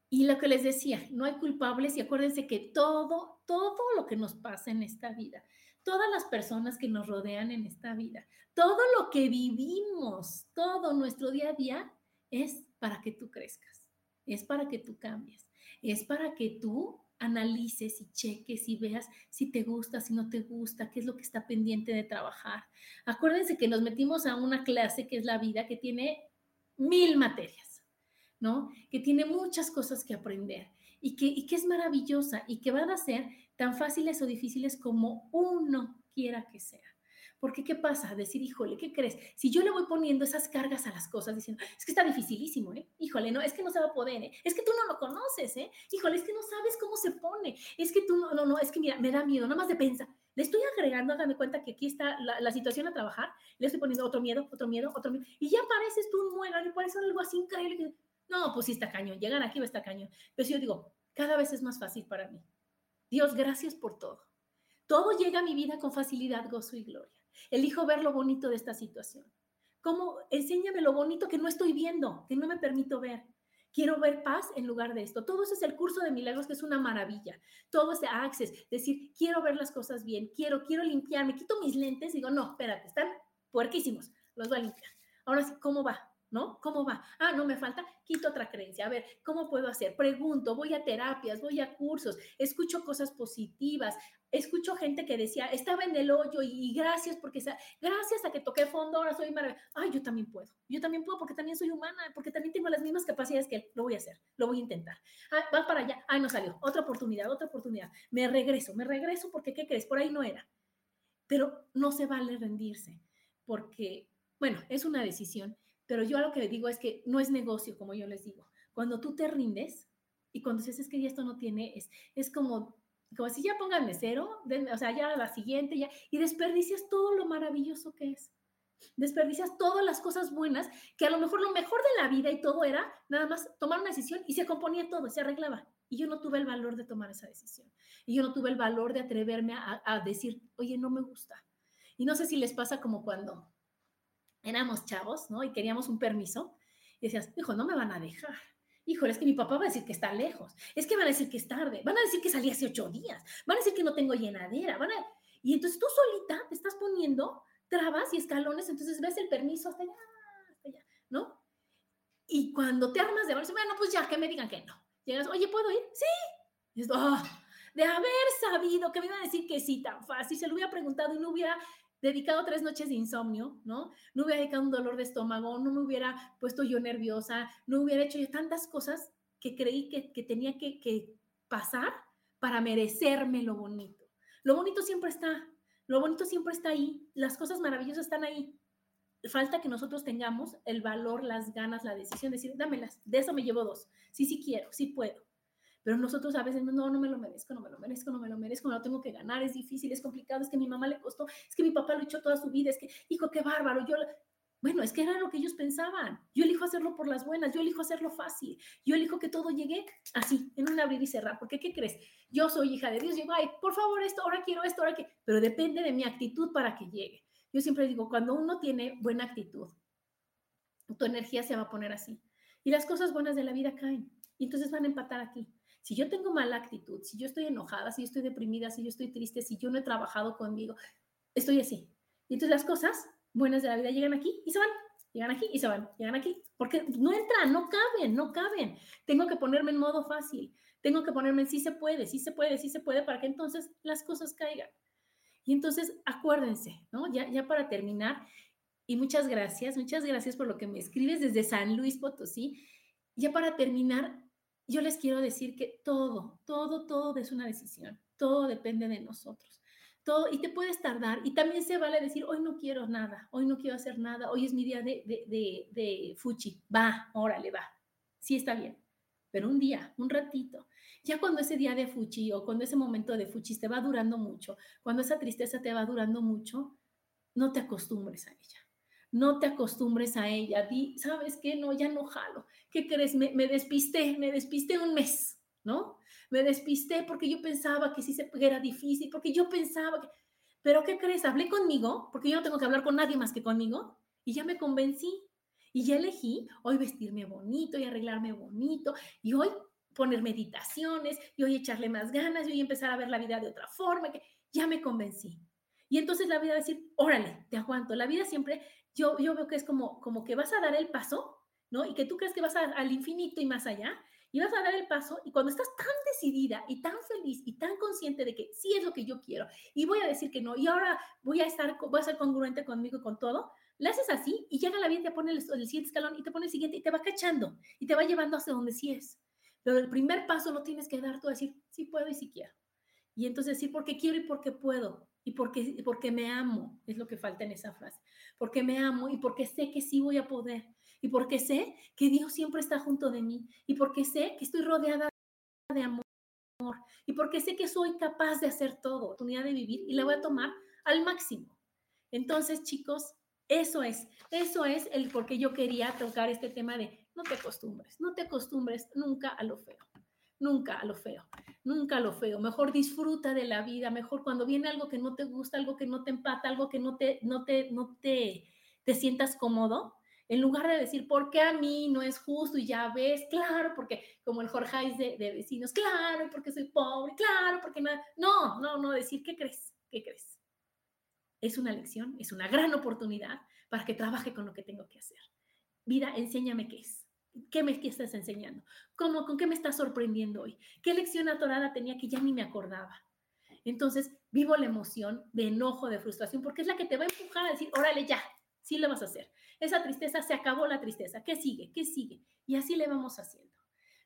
Y lo que les decía, no hay culpables y acuérdense que todo, todo lo que nos pasa en esta vida, todas las personas que nos rodean en esta vida, todo lo que vivimos, todo nuestro día a día es para que tú crezcas, es para que tú cambies, es para que tú analices y cheques y veas si te gusta, si no te gusta, qué es lo que está pendiente de trabajar. Acuérdense que nos metimos a una clase que es la vida, que tiene mil materias, ¿no? Que tiene muchas cosas que aprender y que, y que es maravillosa y que van a ser tan fáciles o difíciles como uno quiera que sea. Porque, ¿qué pasa? Decir, híjole, ¿qué crees? Si yo le voy poniendo esas cargas a las cosas, diciendo, es que está dificilísimo, ¿eh? Híjole, no, es que no se va a poder, ¿eh? Es que tú no lo conoces, ¿eh? Híjole, es que no sabes cómo se pone. Es que tú, no, no, no, es que mira, me da miedo, nada más de pensar. Le estoy agregando, hágame cuenta que aquí está la, situación a trabajar, le estoy poniendo otro miedo, otro miedo, otro miedo, y ya pareces tú un muegan, y parece algo así increíble. no, pues sí está cañón, llegan aquí va a estar cañón. Pero si yo digo, cada vez es más fácil para mí. Dios, gracias por todo. Todo llega a mi vida con facilidad, gozo y gloria. Elijo ver lo bonito de esta situación. ¿Cómo? Enséñame lo bonito que no estoy viendo, que no me permito ver. Quiero ver paz en lugar de esto. Todo eso es el curso de milagros, que es una maravilla. Todo ese access, decir, quiero ver las cosas bien, quiero, quiero limpiarme, quito mis lentes y digo, no, espérate, están puerquísimos, los voy a limpiar. Ahora sí, ¿cómo va? ¿no? ¿Cómo va? Ah, no me falta, quito otra creencia. A ver, ¿cómo puedo hacer? Pregunto, voy a terapias, voy a cursos, escucho cosas positivas, escucho gente que decía, estaba en el hoyo y, gracias porque gracias a que toqué fondo, ahora soy maravillosa. Ay, yo también puedo, yo también puedo porque también soy humana, porque también tengo las mismas capacidades que él. Lo voy a hacer, lo voy a intentar. Ah, va para allá. Ay, no salió. Otra oportunidad, otra oportunidad. Me regreso, me regreso porque, ¿qué crees? Por ahí no era. Pero no se vale rendirse porque, bueno, es una decisión pero yo lo que les digo es que no es negocio, como yo les digo. Cuando tú te rindes y cuando dices es que ya esto no tiene, es, es como, como si ya pónganme cero, o sea, ya la siguiente, ya, y desperdicias todo lo maravilloso que es. Desperdicias todas las cosas buenas, que a lo mejor lo mejor de la vida y todo era nada más tomar una decisión y se componía todo, se arreglaba. Y yo no tuve el valor de tomar esa decisión. Y yo no tuve el valor de atreverme a, a decir, oye, no me gusta. Y no sé si les pasa como cuando éramos chavos, ¿no? Y queríamos un permiso. Y decías, hijo, no me van a dejar. Híjole, es que mi papá va a decir que está lejos. Es que van a decir que es tarde. Van a decir que salí hace ocho días. Van a decir que no tengo llenadera. Van a... Y entonces tú solita te estás poniendo trabas y escalones. Entonces ves el permiso hasta allá, hasta allá, ¿no? Y cuando te armas de valor, bueno, pues ya, que me digan que no. Llegas, oye, ¿puedo ir? Sí. Y ah, de haber sabido que me iban a decir que sí tan fácil, se lo hubiera preguntado y no hubiera dedicado tres noches de insomnio, ¿no? No hubiera dedicado un dolor de estómago, no me hubiera puesto yo nerviosa, no hubiera hecho yo tantas cosas que creí que, que tenía que, que pasar para merecerme lo bonito. Lo bonito siempre está, lo bonito siempre está ahí, las cosas maravillosas están ahí. Falta que nosotros tengamos el valor, las ganas, la decisión de decir, dámelas, de eso me llevo dos. Sí, sí quiero, sí puedo. Pero nosotros a veces, no, no me lo merezco, no me lo merezco, no me lo merezco, me lo tengo que ganar, es difícil, es complicado, es que mi mamá le costó, es que mi papá luchó toda su vida, es que, hijo, qué bárbaro, yo... Bueno, es que era lo que ellos pensaban. Yo elijo hacerlo por las buenas, yo elijo hacerlo fácil, yo elijo que todo llegue así, en un abrir y cerrar. Porque, ¿qué crees? Yo soy hija de Dios, digo, ay, por favor, esto, ahora quiero esto, ahora que... Pero depende de mi actitud para que llegue. Yo siempre digo, cuando uno tiene buena actitud, tu energía se va a poner así. Y las cosas buenas de la vida caen. Y entonces van a empatar aquí. Si yo tengo mala actitud, si yo estoy enojada, si yo estoy deprimida, si yo estoy triste, si yo no he trabajado conmigo, estoy así. Y entonces las cosas buenas de la vida llegan aquí y se van, llegan aquí y se van, llegan aquí, porque no entran, no caben, no caben. Tengo que ponerme en modo fácil, tengo que ponerme en sí se puede, sí se puede, sí se puede, para que entonces las cosas caigan. Y entonces acuérdense, ¿no? Ya, ya para terminar, y muchas gracias, muchas gracias por lo que me escribes desde San Luis Potosí. Ya para terminar, yo les quiero decir que todo, todo, todo es una decisión, todo depende de nosotros. Todo, y te puedes tardar, y también se vale decir, hoy no quiero nada, hoy no quiero hacer nada, hoy es mi día de, de, de, fuchi, va, órale, va, sí está bien, pero un día, un ratito, ya cuando ese día de fuchi o cuando ese momento de fuchi te va durando mucho, cuando esa tristeza te va durando mucho, no te acostumbres a ella no te acostumbres a ella. Di, ¿sabes qué? No, ya no jalo. ¿Qué crees? Me, me despisté, me despisté un mes, ¿no? Me despisté porque yo pensaba que sí se era difícil, porque yo pensaba que... Pero ¿qué crees? Hablé conmigo, porque yo no tengo que hablar con nadie más que conmigo, y ya me convencí. Y ya elegí hoy vestirme bonito y arreglarme bonito, y hoy poner meditaciones, y hoy echarle más ganas, y hoy empezar a ver la vida de otra forma, que ya me convencí. Y entonces la vida va a decir, órale, te aguanto. La vida siempre yo, veo que es como, como que vas a dar el paso, ¿no? Y que tú crees que vas al infinito y más allá, y vas a dar el paso, y cuando estás tan decidida y tan feliz y tan consciente de que sí es lo que yo quiero, y voy a decir que no, y ahora voy a estar, voy a ser congruente conmigo y con todo, le haces así y llega la vida y te pone el, el, siguiente escalón y te pone el siguiente y te va cachando y te va llevando hacia donde sí es. Pero el primer paso lo tienes que dar tú a decir, sí puedo y sí quiero. Y entonces decir, porque quiero y porque puedo y porque, porque me amo, es lo que falta en esa frase, porque me amo y porque sé que sí voy a poder, y porque sé que Dios siempre está junto de mí, y porque sé que estoy rodeada de amor, y porque sé que soy capaz de hacer todo, oportunidad de vivir, y la voy a tomar al máximo. Entonces, chicos, eso es, eso es el por qué yo quería tocar este tema de no te acostumbres, no te acostumbres nunca a lo feo nunca a lo feo, nunca a lo feo. Mejor disfruta de la vida, mejor cuando viene algo que no te gusta, algo que no te empata, algo que no te, no te, no te, te sientas cómodo, en lugar de decir, ¿por qué a mí no es justo? Y ya ves, claro, porque como el Jorge de, de vecinos, claro, porque soy pobre, claro, porque nada. No, no, no, decir, ¿qué crees? ¿Qué crees? Es una lección, es una gran oportunidad para que trabaje con lo que tengo que hacer. vida, enséñame qué es. ¿Qué me estás enseñando? ¿Cómo, ¿Con qué me estás sorprendiendo hoy? ¿Qué lección atorada tenía que ya ni me acordaba? Entonces, vivo la emoción de enojo, de frustración, porque es la que te va a empujar a decir, órale, ya, sí lo vas a hacer. Esa tristeza, se acabó la tristeza. ¿Qué sigue? ¿Qué sigue? Y así le vamos haciendo.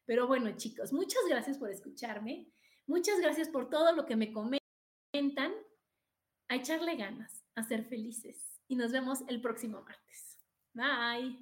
Pero bueno, chicos, muchas gracias por escucharme. Muchas gracias por todo lo que me comentan. A echarle ganas, a ser felices. Y nos vemos el próximo martes. Bye.